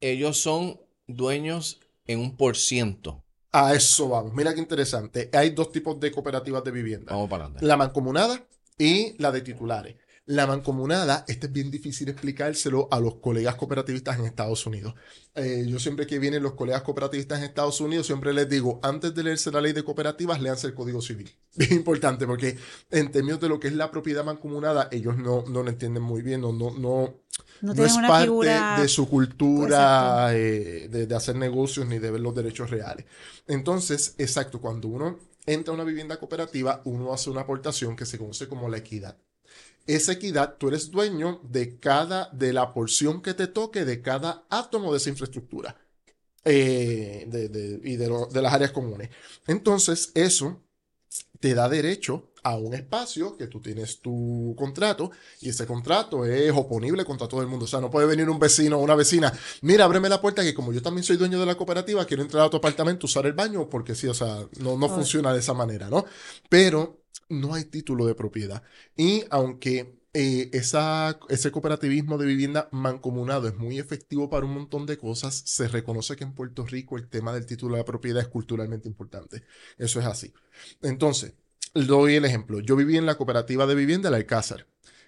ellos son dueños en un por ciento.
A eso vamos. Mira qué interesante. Hay dos tipos de cooperativas de vivienda.
Vamos para adelante.
La mancomunada y la de titulares. La mancomunada, este es bien difícil explicárselo a los colegas cooperativistas en Estados Unidos. Eh, yo siempre que vienen los colegas cooperativistas en Estados Unidos, siempre les digo, antes de leerse la ley de cooperativas, léanse el Código Civil. (laughs) Bien importante, porque en términos de lo que es la propiedad mancomunada, ellos no, no lo entienden muy bien, no, no, no,
No
no
tienen
es parte
figura.
de su cultura eh, de, de hacer negocios ni de ver los derechos reales. Entonces, exacto, cuando uno entra a una vivienda cooperativa, uno hace una aportación que se conoce como la equidad. Esa equidad, tú eres dueño de cada, de la porción que te toque de cada átomo de esa infraestructura eh, de- de- y de, lo- de las áreas comunes. Entonces, eso te da derecho a un espacio que tú tienes tu contrato y ese contrato es oponible contra todo el mundo. O sea, no puede venir un vecino o una vecina, mira, ábreme la puerta que como yo también soy dueño de la cooperativa, quiero entrar a tu apartamento, usar el baño, porque sí, o sea, no, no funciona de esa manera, ¿no? Pero no hay título de propiedad. Y aunque eh, ese cooperativismo de vivienda mancomunado es muy efectivo para un montón de cosas, se reconoce que en Puerto Rico el tema del título de propiedad es culturalmente importante. Eso es así. Entonces, doy el ejemplo. Yo viví en la cooperativa de vivienda El Alcázar.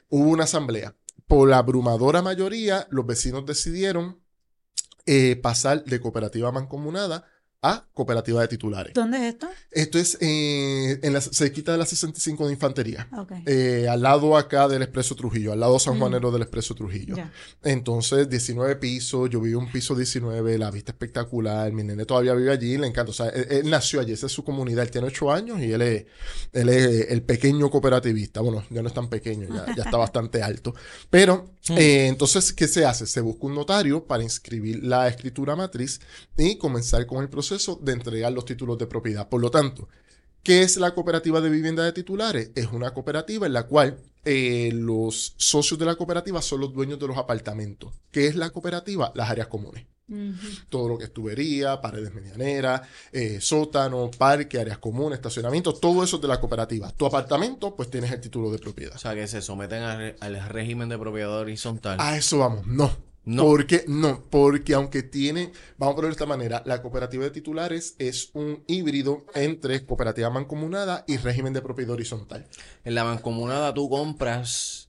Hubo una asamblea. Por la abrumadora mayoría, los vecinos decidieron eh, pasar de cooperativa mancomunada a cooperativa de titulares.
¿Dónde es esto?
Esto es eh, en la cerquita de la 65 de Infantería. Eh, al lado acá del Expreso Trujillo, al lado San
Mm.
Juanero del Expreso Trujillo. Entonces, 19 pisos, yo viví un piso 19, la vista espectacular, mi nene todavía vive allí, le encanta, o sea, él, él nació allí, esa es su comunidad, él tiene 8 años y él es, él es el pequeño cooperativista, bueno, ya no es tan pequeño, ya, ya está (laughs) bastante alto, pero eh, entonces, ¿qué se hace? Se busca un notario para inscribir la escritura matriz y comenzar con el proceso de entregar los títulos de propiedad. Por lo tanto, ¿Qué es la cooperativa de vivienda de titulares? Es una cooperativa en la cual eh, los socios de la cooperativa son los dueños de los apartamentos. ¿Qué es la cooperativa? Las áreas comunes. Todo lo que es tubería, paredes medianeras, eh, sótano, parque, áreas comunes, estacionamiento, todo eso es de la cooperativa. Tu apartamento, pues tienes el título de propiedad.
O sea, que se someten al, al régimen de propiedad horizontal.
A eso vamos, no.
No.
Porque, no, porque aunque tiene, vamos a ponerlo de esta manera, la cooperativa de titulares es un híbrido entre cooperativa mancomunada y régimen de propiedad horizontal.
En la mancomunada tú compras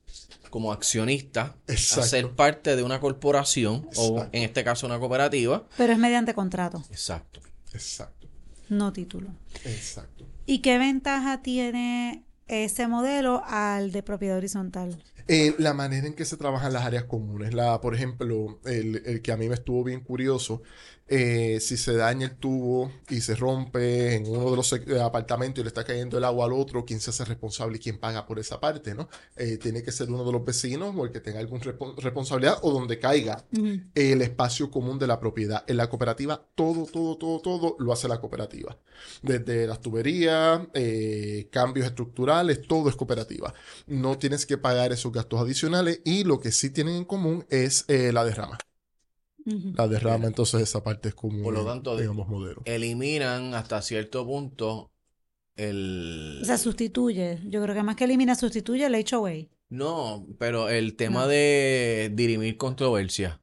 como accionista
Exacto.
a ser parte de una corporación o en este caso una cooperativa.
Pero es mediante contrato,
Exacto.
Exacto,
no título.
exacto.
¿Y qué ventaja tiene ese modelo al de propiedad horizontal?
Eh, la manera en que se trabajan las áreas comunes. La, por ejemplo, el, el que a mí me estuvo bien curioso, eh, si se daña el tubo y se rompe en uno de los eh, apartamentos y le está cayendo el agua al otro, ¿quién se hace responsable y quién paga por esa parte, no? Eh, tiene que ser uno de los vecinos o el que tenga alguna responsabilidad o donde caiga el espacio común de la propiedad. En la cooperativa, todo, todo, todo, todo lo hace la cooperativa. Desde las tuberías, eh, cambios estructurales, todo es cooperativa. No tienes que pagar esos gastos adicionales y lo que sí tienen en común es la derrama. La derrama, entonces esa parte es como,
Por lo tanto,
digamos, modelo.
Eliminan hasta cierto punto el...
O sea, sustituye. Yo creo que más que elimina, sustituye el HOA.
No, pero el tema
No.
de dirimir controversia.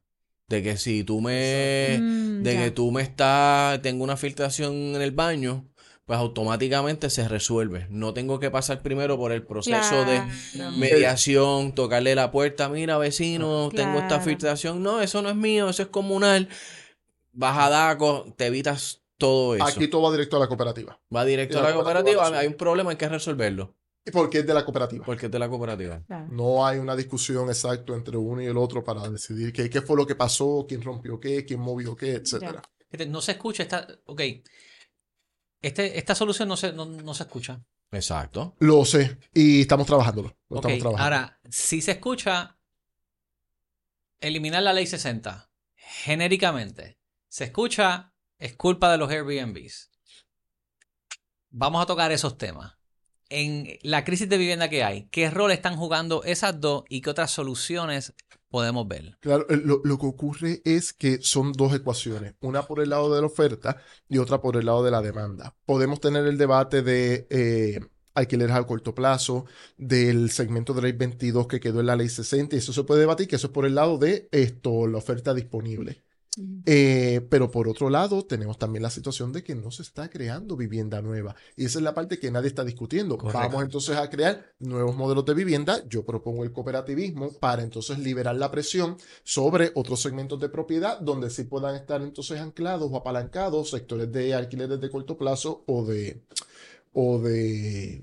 De que si tú me...
Mm,
de
ya.
que tú me estás... Tengo una filtración en el baño, pues automáticamente se resuelve. No tengo que pasar primero por el proceso de mediación, tocarle la puerta, mira vecino, tengo esta filtración. No, eso no es mío, eso es comunal. Vas a DACO, te evitas todo eso.
Aquí todo va directo a la cooperativa.
Va directo a
la
la
cooperativa
hay un problema, hay que resolverlo.
Porque es de la cooperativa.
Porque es de la cooperativa.
Claro.
No hay una discusión exacta entre uno y el otro para decidir qué, qué fue lo que pasó, quién rompió qué, quién movió qué, etcétera.
Fíjate, No se escucha esta. Ok. Este, esta solución no se, no, no se escucha.
Exacto.
Lo sé. Y estamos trabajándolo. Lo estamos trabajando.
Ahora, si se escucha eliminar la ley 60 genéricamente, se escucha es culpa de los Airbnbs. Vamos a tocar esos temas. En la crisis de vivienda que hay, ¿qué rol están jugando esas dos y qué otras soluciones podemos ver?
Claro, eh, lo, que ocurre es que son dos ecuaciones, una por el lado de la oferta y otra por el lado de la demanda. Podemos tener el debate de eh, alquileres a corto plazo, del segmento de ley 22 que quedó en la ley 60, y eso se puede debatir, que eso es por el lado de esto, la oferta disponible. Eh, pero por otro lado, tenemos también la situación de que no se está creando vivienda nueva. Y esa es la parte que nadie está discutiendo.
Correcto.
Vamos entonces a crear nuevos modelos de vivienda. Yo propongo el cooperativismo para entonces liberar la presión sobre otros segmentos de propiedad donde sí puedan estar entonces anclados o apalancados sectores de alquileres de corto plazo o de, o de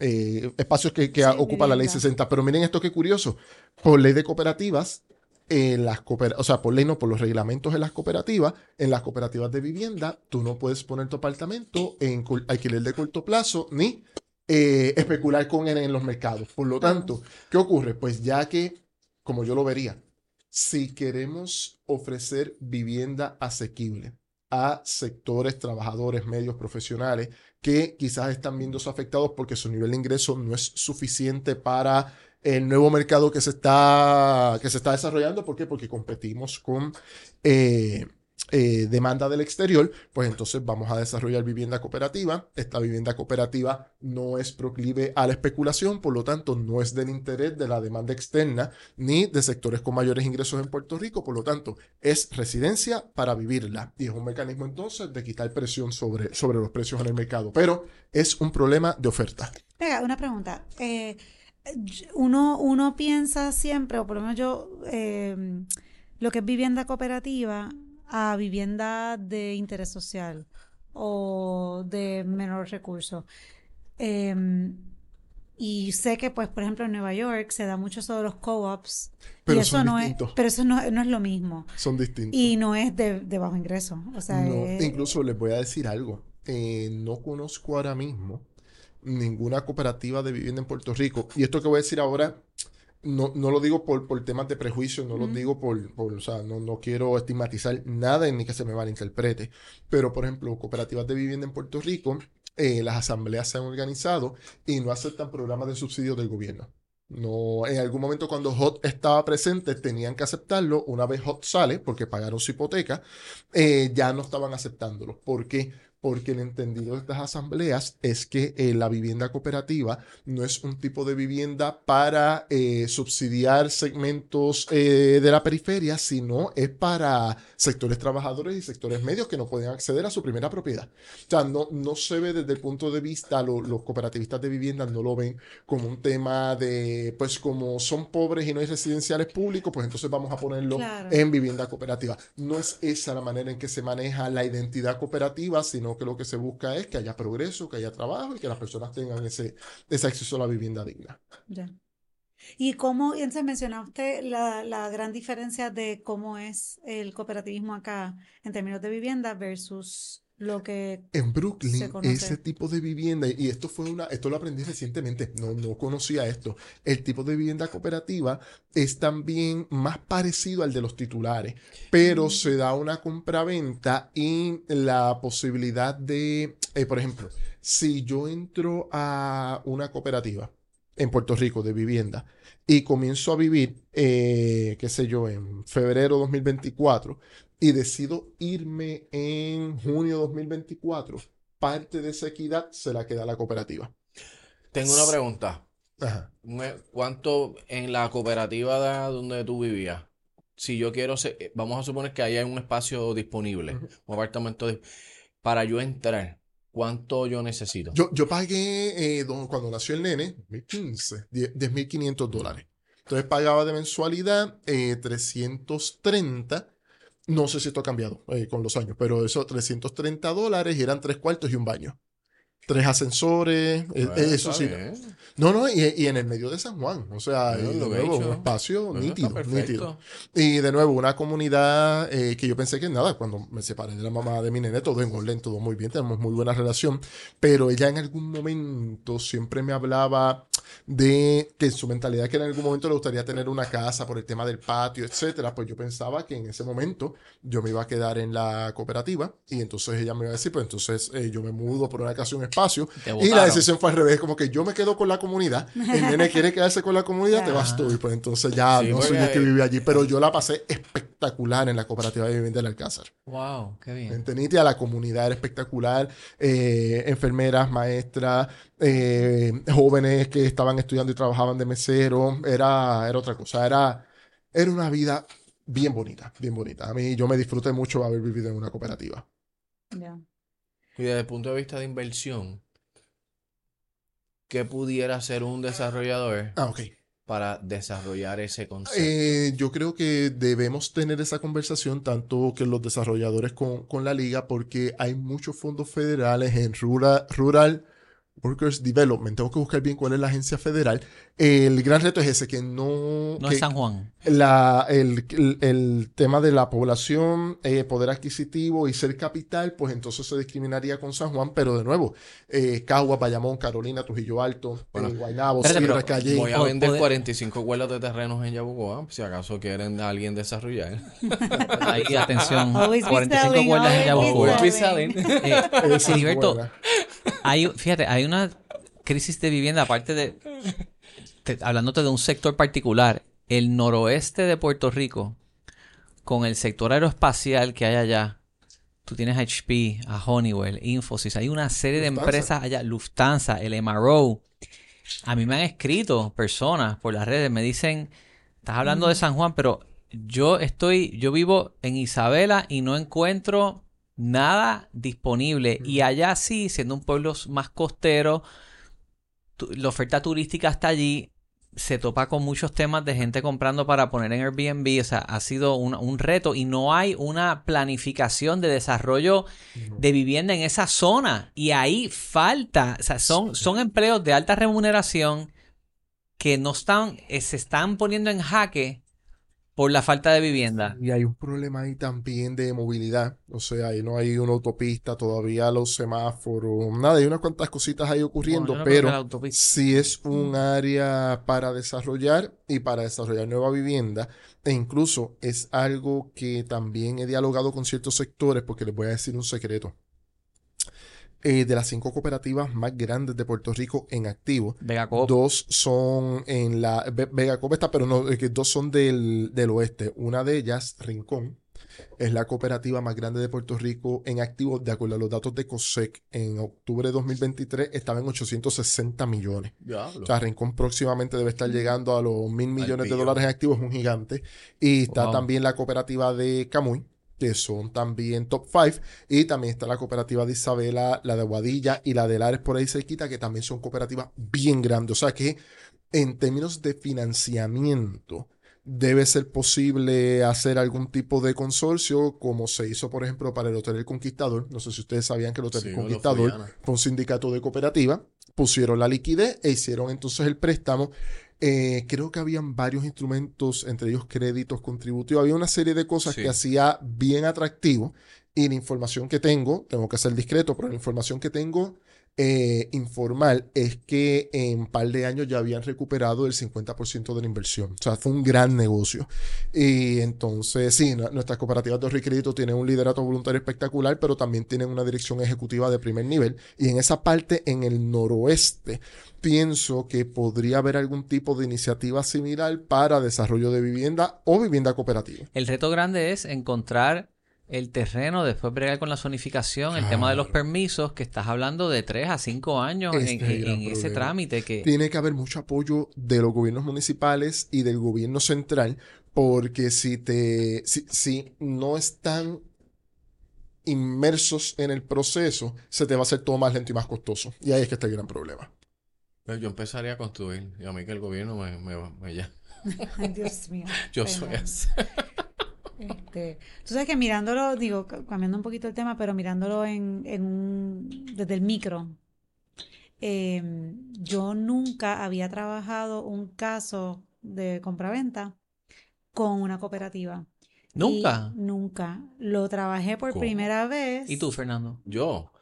eh, espacios que, que
Sí,
ocupa la ley
vivienda.
60. Pero miren esto que curioso. Por ley de cooperativas, en las o sea, por ley no, por los reglamentos de las cooperativas, en las cooperativas de vivienda, tú no puedes poner tu apartamento en alquiler de corto plazo ni eh, especular con él en los mercados. Por lo tanto, ¿qué ocurre? Pues ya que, como yo lo vería, si queremos ofrecer vivienda asequible a sectores, trabajadores, medios, profesionales que quizás están viéndose afectados porque su nivel de ingreso no es suficiente para el nuevo mercado que se está, que se está desarrollando. ¿Por qué? Porque competimos con eh, eh, demanda del exterior, pues entonces vamos a desarrollar vivienda cooperativa. Esta vivienda cooperativa no es proclive a la especulación, por lo tanto no es del interés de la demanda externa ni de sectores con mayores ingresos en Puerto Rico, por lo tanto es residencia para vivirla y es un mecanismo entonces de quitar presión sobre, sobre los precios en el mercado, pero es un problema de oferta.
Venga, una pregunta. Eh, uno, uno piensa siempre, o por lo menos yo, eh, lo que es vivienda cooperativa a vivienda de interés social o de menor recurso. Em, y sé que, pues, por ejemplo, en Nueva York se da mucho eso de los co-ops. y
Pero
eso
son
no es, pero eso no, no es lo mismo.
Son distintos.
Y no es de, de bajo ingreso. O sea,
No,
es-
incluso les voy a decir algo. Eh, no conozco ahora mismo ninguna cooperativa de vivienda en Puerto Rico. Y esto que voy a decir ahora, no, no lo digo por, por temas de prejuicio, no lo digo por, por, o sea, no, no quiero estigmatizar nada ni que se me malinterprete. Pero, por ejemplo, cooperativas de vivienda en Puerto Rico, eh, las asambleas se han organizado y no aceptan programas de subsidio del gobierno. No, en algún momento cuando HOT estaba presente tenían que aceptarlo. Una vez HOT sale, porque pagaron su hipoteca, eh, ya no estaban aceptándolo. ¿Por qué? Porque el entendido de estas asambleas es que eh, la vivienda cooperativa no es un tipo de vivienda para eh, subsidiar segmentos eh, de la periferia, sino es para sectores trabajadores y sectores medios que no pueden acceder a su primera propiedad. O sea, no, no se ve desde el punto de vista, lo- los cooperativistas de vivienda no lo ven como un tema de, pues como son pobres y no hay residenciales públicos, pues entonces vamos a ponerlo
Claro.
en vivienda cooperativa. No es esa la manera en que se maneja la identidad cooperativa, sino que lo que se busca es que haya progreso, que haya trabajo y que las personas tengan ese, acceso a la vivienda digna.
Ya. ¿Y cómo, entonces mencionaba usted la gran diferencia de cómo es el cooperativismo acá en términos de vivienda versus lo que...
En Brooklyn, ese tipo de vivienda, y esto fue una, esto lo aprendí recientemente, no, no conocía esto. El tipo de vivienda cooperativa es también más parecido al de los titulares, pero
Mm.
se da una compraventa y la posibilidad de, eh, por ejemplo, si yo entro a una cooperativa, en Puerto Rico de vivienda y comienzo a vivir, eh, qué sé yo, en febrero 2024 y decido irme en junio 2024, parte de esa equidad se la queda la cooperativa.
Tengo una pregunta.
Ajá.
Me- ¿Cuánto en la cooperativa de donde tú vivías? Si yo quiero, se- eh, vamos a suponer que ahí hay un espacio disponible, un apartamento para yo entrar, ¿cuánto yo necesito?
Yo, yo pagué eh, don- cuando nació el nene, 2015, 10 10.500 dólares. Entonces pagaba de mensualidad eh, 330. No sé si esto ha cambiado eh, con los años, pero eso 330 dólares y eran tres cuartos y un baño. Tres ascensores, eh,
Bueno,
eso sí.
bien.
No, no, y, y en el medio de San Juan. O sea, y de
he
nuevo, un espacio nítido, nítido. Y de nuevo, una comunidad eh, que yo pensé que nada, cuando me separé de la mamá de mi nene, todo en orden, todo muy bien, tenemos muy buena relación, pero ella en algún momento siempre me hablaba de que en su mentalidad que en algún momento le gustaría tener una casa por el tema del patio, etcétera, pues yo pensaba que en ese momento yo me iba a quedar en la cooperativa y entonces ella me iba a decir, pues entonces eh, yo me mudo por una casa, un espacio y la decisión fue al revés, como que yo me quedo con la comunidad, el nene quiere quedarse con la comunidad, te vas tú. Y pues entonces ya
Sí,
no soy yo el que vive allí, pero yo la pasé espectacular en la cooperativa de vivienda del Alcázar.
Wow, qué bien.
En Tenitia la comunidad era espectacular, eh, enfermeras, maestras, eh, jóvenes que estaban estudiando y trabajaban de mesero, era, era otra cosa, era, era una vida bien bonita, bien bonita. A mí yo me disfruté mucho haber vivido en una cooperativa.
Y desde el punto de vista de inversión, ¿qué pudiera hacer un desarrollador
Ah,
para desarrollar ese concepto?
Eh, yo creo que debemos tener esa conversación tanto que los desarrolladores con, con la liga porque hay muchos fondos federales en Rural, Rural Workers Development. Tengo que buscar bien cuál es la agencia federal. El gran reto es ese, que no...
No
que
es San Juan.
la- el, el- el tema de la población, eh, poder adquisitivo y ser capital, pues entonces se discriminaría con San Juan, pero de nuevo, eh, Cagua, Bayamón, Carolina, Trujillo Alto,
Bueno,
eh, Guaynabo,
espérate,
Sierra, Calle.
Voy a vender
poder-
45 vuelos de terrenos en Yabucoa, si acaso quieren a alguien desarrollar. (laughs)
Ahí, atención. (laughs)
Always be
45
selling,
cuerdas en Yabucoa. Eh, Filiberto,
buena.
hay, fíjate, hay una crisis de vivienda, aparte de, te- hablándote de un sector particular, el noroeste de Puerto Rico, con el sector aeroespacial que hay allá. Tú tienes a HP, a Honeywell, Infosys, hay una serie de empresas allá, Lufthansa, el MRO. A mí me han escrito personas por las redes, me dicen, estás hablando de San Juan, pero yo estoy, yo vivo en Isabela y no encuentro nada disponible. Y allá sí, siendo un pueblo más costero, la oferta turística está allí, se topa con muchos temas de gente comprando para poner en Airbnb, o sea, ha sido un, un reto y no hay una planificación de desarrollo de vivienda en esa zona. Y ahí falta, o sea, son, son empleos de alta remuneración que no están, eh, se están poniendo en jaque por la falta de vivienda.
Y hay un problema ahí también de movilidad. O sea, ahí no hay una autopista, todavía los semáforos, nada, hay unas cuantas cositas ahí ocurriendo,
no
pero sí es un área para desarrollar y para desarrollar nueva vivienda. E incluso es algo que también he dialogado con ciertos sectores, porque les voy a decir un secreto. Eh, de las cinco cooperativas más grandes de Puerto Rico en activo,
Vegacop.
Dos son en la Ve- Vega Copa está, pero no, es que dos son del, del oeste. Una de ellas, Rincón, es la cooperativa más grande de Puerto Rico en activo, de acuerdo a los datos de COSEC, en octubre de 2023 estaba en 860 millones.
Diablo.
O sea, Rincón próximamente debe estar llegando a los mil millones de dólares en activos, es un gigante. Y está
Wow.
también la cooperativa de Camuy, que son también top 5. Y también está la cooperativa de Isabela, la de Guadilla y la de Lares por ahí cerquita, que también son cooperativas bien grandes. O sea que en términos de financiamiento, debe ser posible hacer algún tipo de consorcio, como se hizo, por ejemplo, para el Hotel El Conquistador. No sé si ustedes sabían que el Hotel
Sí,
El Conquistador fue un sindicato de cooperativa, pusieron la liquidez e hicieron entonces el préstamo. Eh, creo que habían varios instrumentos, entre ellos créditos contributivos, había una serie de cosas
Sí.
que hacía bien atractivo Y la información que tengo, tengo que ser discreto, pero la información que tengo eh, informal es que en un par de años ya habían recuperado el 50% de la inversión. O sea, fue un gran negocio. Y entonces, sí, nu- nuestras cooperativas de ahorro y crédito tienen un liderato voluntario espectacular, pero también tienen una dirección ejecutiva de primer nivel. Y en esa parte, en el noroeste, pienso que podría haber algún tipo de iniciativa similar para desarrollo de vivienda o vivienda cooperativa.
El reto grande es encontrar el terreno, después bregar con la zonificación, el tema de los permisos, que estás hablando de 3 a 5 años
Este
en,
es el
en-
gran
en ese trámite que...
Tiene que haber mucho apoyo de los gobiernos municipales y del gobierno central, porque si te, si, si no están inmersos en el proceso, se te va a hacer todo más lento y más costoso. Y ahí es que está el gran problema.
Pero yo empezaría a construir. Y a mí que el gobierno me, me, me ya. (laughs)
Ay, Dios mío. (laughs)
Yo soy así.
Este, tú sabes que mirándolo, digo, ca- cambiando un poquito el tema, pero mirándolo en, en un, desde el micro, eh, yo nunca había trabajado un caso de compraventa con una cooperativa. Y
Nunca.
nunca. Lo trabajé por
¿Cómo?
primera vez.
¿Y tú, Fernando?
Yo,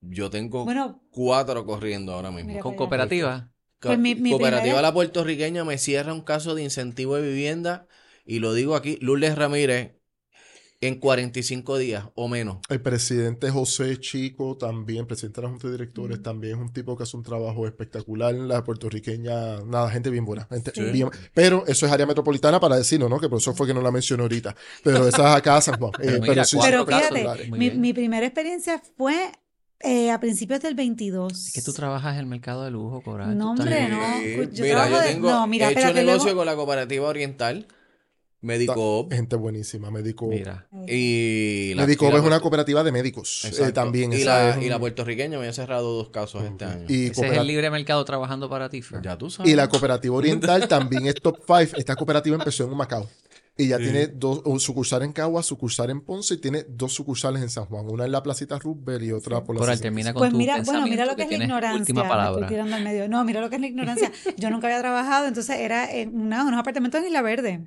yo tengo
Bueno,
cuatro corriendo ahora mismo.
Mira
¿Con cooperativa?
Co-
Pues mi- mi
Cooperativa
primera-
La Puertorriqueña me cierra un caso de incentivo de vivienda y lo digo aquí, Lourdes Ramírez, en 45 días o menos.
El presidente José Chico, también, presidente de la Junta de
Mm.
Directores, también es un tipo que hace un trabajo espectacular. La puertorriqueña, nada, gente bien buena. gente
Sí.
bien- pero eso es área metropolitana para decirlo, ¿no? Que por eso fue que no la mencioné ahorita. Pero esa es acá San Juan. (laughs) Eh,
Pero
pero,
mira,
sí,
pero fíjate, mi, primera experiencia fue eh, a principios del 22.
Es que tú trabajas en el mercado de lujo, Coral.
No, hombre, no. Yo
Mira,
trabajo
yo
de-
tengo,
no, mira,
he hecho negocio
luego-
con la Cooperativa Oriental, Medicoop
Gente buenísima, médico.
Mira.
y la, la
es una cooperativa de médicos. eh, también.
Y
esa
la,
es
y la puertorriqueña me ha cerrado dos casos este año.
y
Ese es el libre mercado trabajando para ti, Fer.
ya tú sabes.
Y la cooperativa oriental (laughs) también es top 5. Esta cooperativa empezó en Macao. Y ya
Sí.
tiene dos un sucursal en Cagua, sucursal en Ponce y tiene dos sucursales en San Juan. Una en la Placita Roosevelt y otra por la
Coral,
65.
termina con
Pues
tu
mira, bueno, mira lo que es la ignorancia.
Última palabra.
estoy tirando al medio. No, mira lo que es la ignorancia. Yo nunca había trabajado, entonces era en una- unos apartamentos en Isla Verde.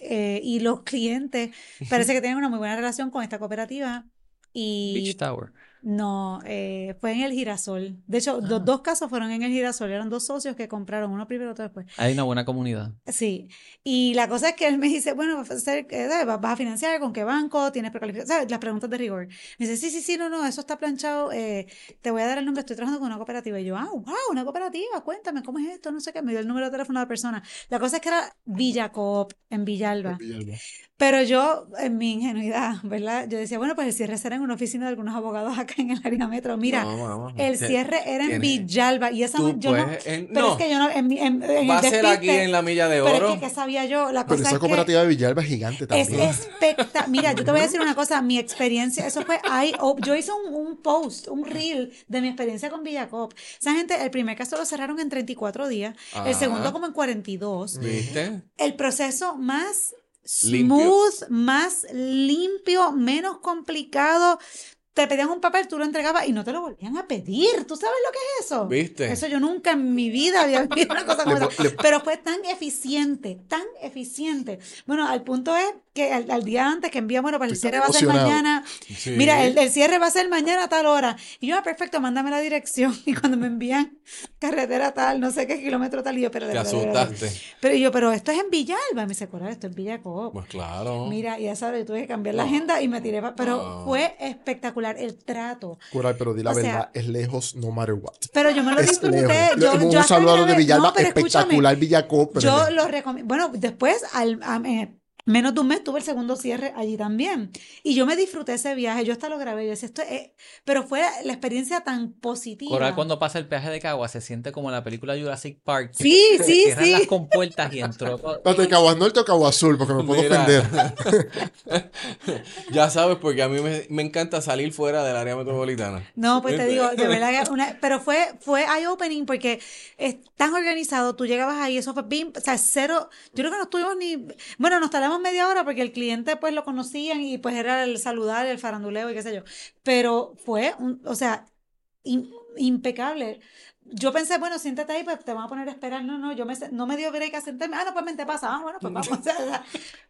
Eh, y los clientes parece que tienen una muy buena relación con esta cooperativa. Y
Beach Tower.
No, eh, fue en el Girasol. De hecho,
Ah.
los dos casos fueron en el Girasol. Eran dos socios que compraron, uno primero, otro después.
Hay una buena comunidad.
Sí, y la cosa es que él me dice, bueno, vas a, hacer, eh, ¿sabes? ¿Vas vas a financiar con qué banco? ¿Tienes precalificación? ¿Sabes? Las preguntas de rigor. Me dice, sí, sí, sí, no, no, eso está planchado, eh, te voy a dar el nombre, estoy trabajando con una cooperativa. Y yo, ah, wow, una cooperativa, cuéntame, ¿cómo es esto? No sé qué, me dio el número de teléfono de la persona. La cosa es que era Villacoop, en Villalba.
Villalba.
Pero yo, en mi ingenuidad, ¿verdad? Yo decía, bueno, pues el cierre será en una oficina de algunos abogados acá (laughs) en el área metro. Mira,
No,
el cierre era en
tienes-
Villalba y esa yo no,
en-
pero
no.
es que yo no, en, mi- en, en
Va a
el
ser aquí en la milla de
pero
oro.
es que, ¿qué sabía yo? La
Pero
cosa
esa
es que
cooperativa de Villalba es gigante
es
también.
espectacular. Mira, yo te voy a decir una cosa, mi experiencia, eso fue ahí, yo hice un, un post, un reel de mi experiencia con Villacop. Esa gente, el primer caso lo cerraron en 34 días, el segundo como en 42.
¿Viste?
El proceso más
Limpio.
smooth, más limpio, menos complicado. Te pedían un papel, tú lo entregabas y no te lo volvían a pedir. ¿Tú sabes lo que es eso?
¿Viste?
Eso yo nunca en mi vida había visto una cosa como esa. Pero fue tan eficiente, tan eficiente. Bueno, al punto es que al, al día antes que envía, bueno, pues el cierre va a ser mañana.
Sí.
Mira, el, el cierre va a ser mañana a tal hora. Y yo, ah, perfecto, mándame la dirección. (laughs) Y cuando me envían carretera tal, no sé qué kilómetro tal, y yo, pero
Te asustaste.
Pero yo, pero esto es en Villalba. Me dice, Coral, esto es Villacoop.
Pues claro.
Mira, y ya sabes, yo tuve que cambiar la
No.
agenda y me tiré, pa- pero
No.
fue espectacular el trato.
Coral, pero di la
O sea-
verdad, es lejos no matter what.
Pero yo me lo
Es
disfruté.
lejos.
Yo,
un
yo hasta
saludo de Villalba,
no,
espectacular Villacop. pero
Yo lo recomiendo. Bueno, después, al, a- eh, menos de un mes, tuve el segundo cierre allí también. Y yo me disfruté ese viaje. Yo hasta lo grabé. Yo decía, esto es... Pero fue la experiencia tan positiva.
Coral cuando pasa el peaje de Cagua se siente como en la película Jurassic Park.
Sí, sí,
cierran
sí.
las compuertas y entró. (laughs)
Espérate, Caguas Norte o Caguas Sur, porque me puedo
Mira.
ofender. (laughs)
Ya sabes, porque a mí me, me encanta salir fuera del área metropolitana.
No, pues te digo, de verdad que una, pero fue, fue eye-opening porque es tan organizado, tú llegabas ahí, eso fue bien, o sea, cero, yo creo que no estuvimos ni, bueno, nos tardamos media hora porque el cliente pues lo conocían y pues era el saludar, el faranduleo y qué sé yo, pero fue, un, o sea, im- impecable. Yo pensé, bueno, siéntate ahí, pues te van a poner a esperar. No, no, yo me, no me dio break a sentarme. Ah, no, pues mente pasa. Ah, bueno, pues vamos. (laughs) O sea,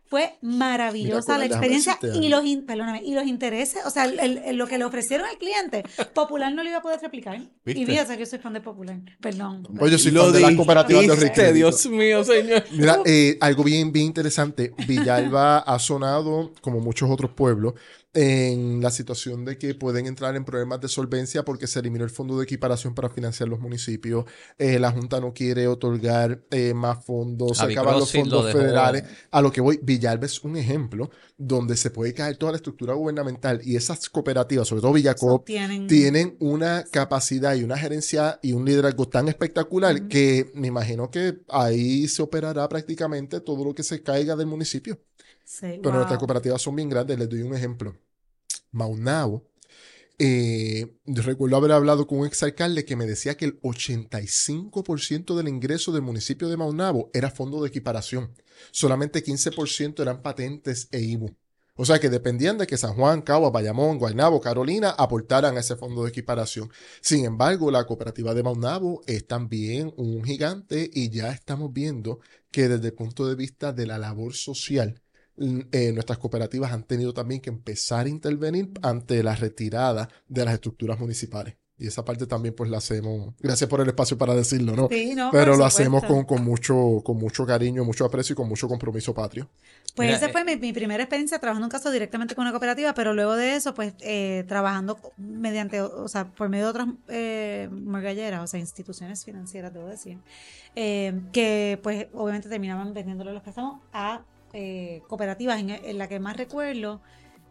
Fue maravillosa la experiencia y los, in- perdóname, y los intereses, o sea, el- el- lo que le ofrecieron al cliente, Popular no lo iba a poder replicar. Y fíjate que yo soy fan de Popular. Perdón.
Oye, yo soy
Lo
de las cooperativas de Riquelme.
Dios mío, señor.
Mira, eh, algo bien, bien interesante. Villalba ha sonado, como muchos otros pueblos, en la situación de que pueden entrar en problemas de solvencia porque se eliminó el fondo de equiparación para financiar los municipios. Eh, la Junta no quiere otorgar eh, más fondos, se acaban los
lo
fondos federales. A lo que voy, Villalba es un ejemplo donde se puede caer toda la estructura gubernamental y esas cooperativas, sobre todo Villacop,
Tienen,
tienen una capacidad y una gerencia y un liderazgo tan espectacular que me imagino que ahí se operará prácticamente todo lo que se caiga del municipio.
Sí,
Pero
wow.
nuestras cooperativas son bien grandes. Les doy un ejemplo. Maunabo. eh, yo recuerdo haber hablado con un exalcalde que me decía que el 85% del ingreso del municipio de Maunabo era fondo de equiparación. Solamente 15% eran patentes e IBU. O sea que dependían de que San Juan, Cagua, Bayamón, Guaynabo, Carolina aportaran a ese fondo de equiparación. Sin embargo, la cooperativa de Maunabo es también un gigante y ya estamos viendo que desde el punto de vista de la labor social, eh, nuestras cooperativas han tenido también que empezar a intervenir ante la retirada de las estructuras municipales. Y esa parte también pues la hacemos, gracias por el espacio para decirlo, ¿no?
Sí, no,
Pero lo hacemos con, con mucho, con mucho cariño, mucho aprecio y con mucho compromiso patrio.
Pues
Mira,
esa
eh,
fue mi, mi primera experiencia trabajando un caso directamente con una cooperativa, pero luego de eso, pues eh, trabajando mediante, o sea, por medio de otras eh, morgalleras, o sea, instituciones financieras, debo decir, eh, que pues obviamente terminaban vendiéndole los préstamos a eh, cooperativas, en, en la que más recuerdo,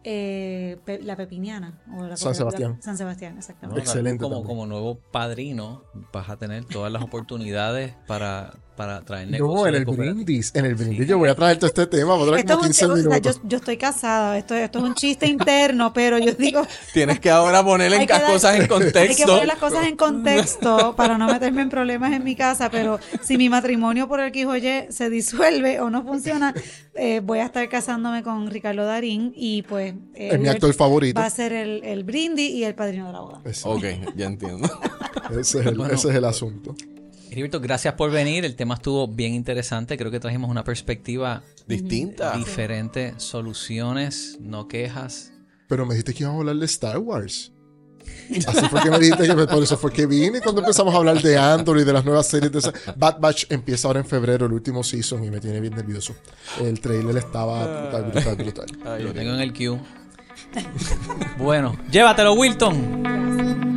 eh, Pe- la Pepiniana. O la
San
cooperativa-
Sebastián.
San Sebastián,
¿no?
exactamente.
Excelente
Como, como nuevo padrino, vas a tener todas las oportunidades para, para traer
No,
negocios.
en
de
el brindis, en el brindis yo voy a traerte este tema, voy a durar
Esto es
como
un
15
o sea,
minutos.
yo, yo estoy casada, esto, esto es un chiste interno, pero yo digo, (laughs)
Tienes que ahora (laughs) en
que
las
dar-
cosas en
Hay que
contexto.
poner las cosas en contexto (laughs) para no meterme en problemas en mi casa, pero si mi matrimonio por el que se disuelve o no funciona, eh, voy a estar casándome con Ricardo Darín y pues
es mi actor favorito.
va a ser el, el brindis y el padrino de la boda.
Ok, ya entiendo.
ese es el,
Bueno.
ese es el asunto.
Heriberto, gracias por venir. El tema estuvo bien interesante. Creo que trajimos una perspectiva
Distinta.
diferente, soluciones, no quejas.
Pero me dijiste que íbamos a hablar de Star Wars. Así fue que me dijiste que me- por eso fue que vine cuando empezamos a hablar de Andor y de las nuevas series de esa- Bad Batch empieza ahora en febrero, el último season, y me tiene bien nervioso. El trailer estaba brutal, brutal, brutal.
Ay,
Lo tengo en el queue. bueno, llévatelo, Wilton.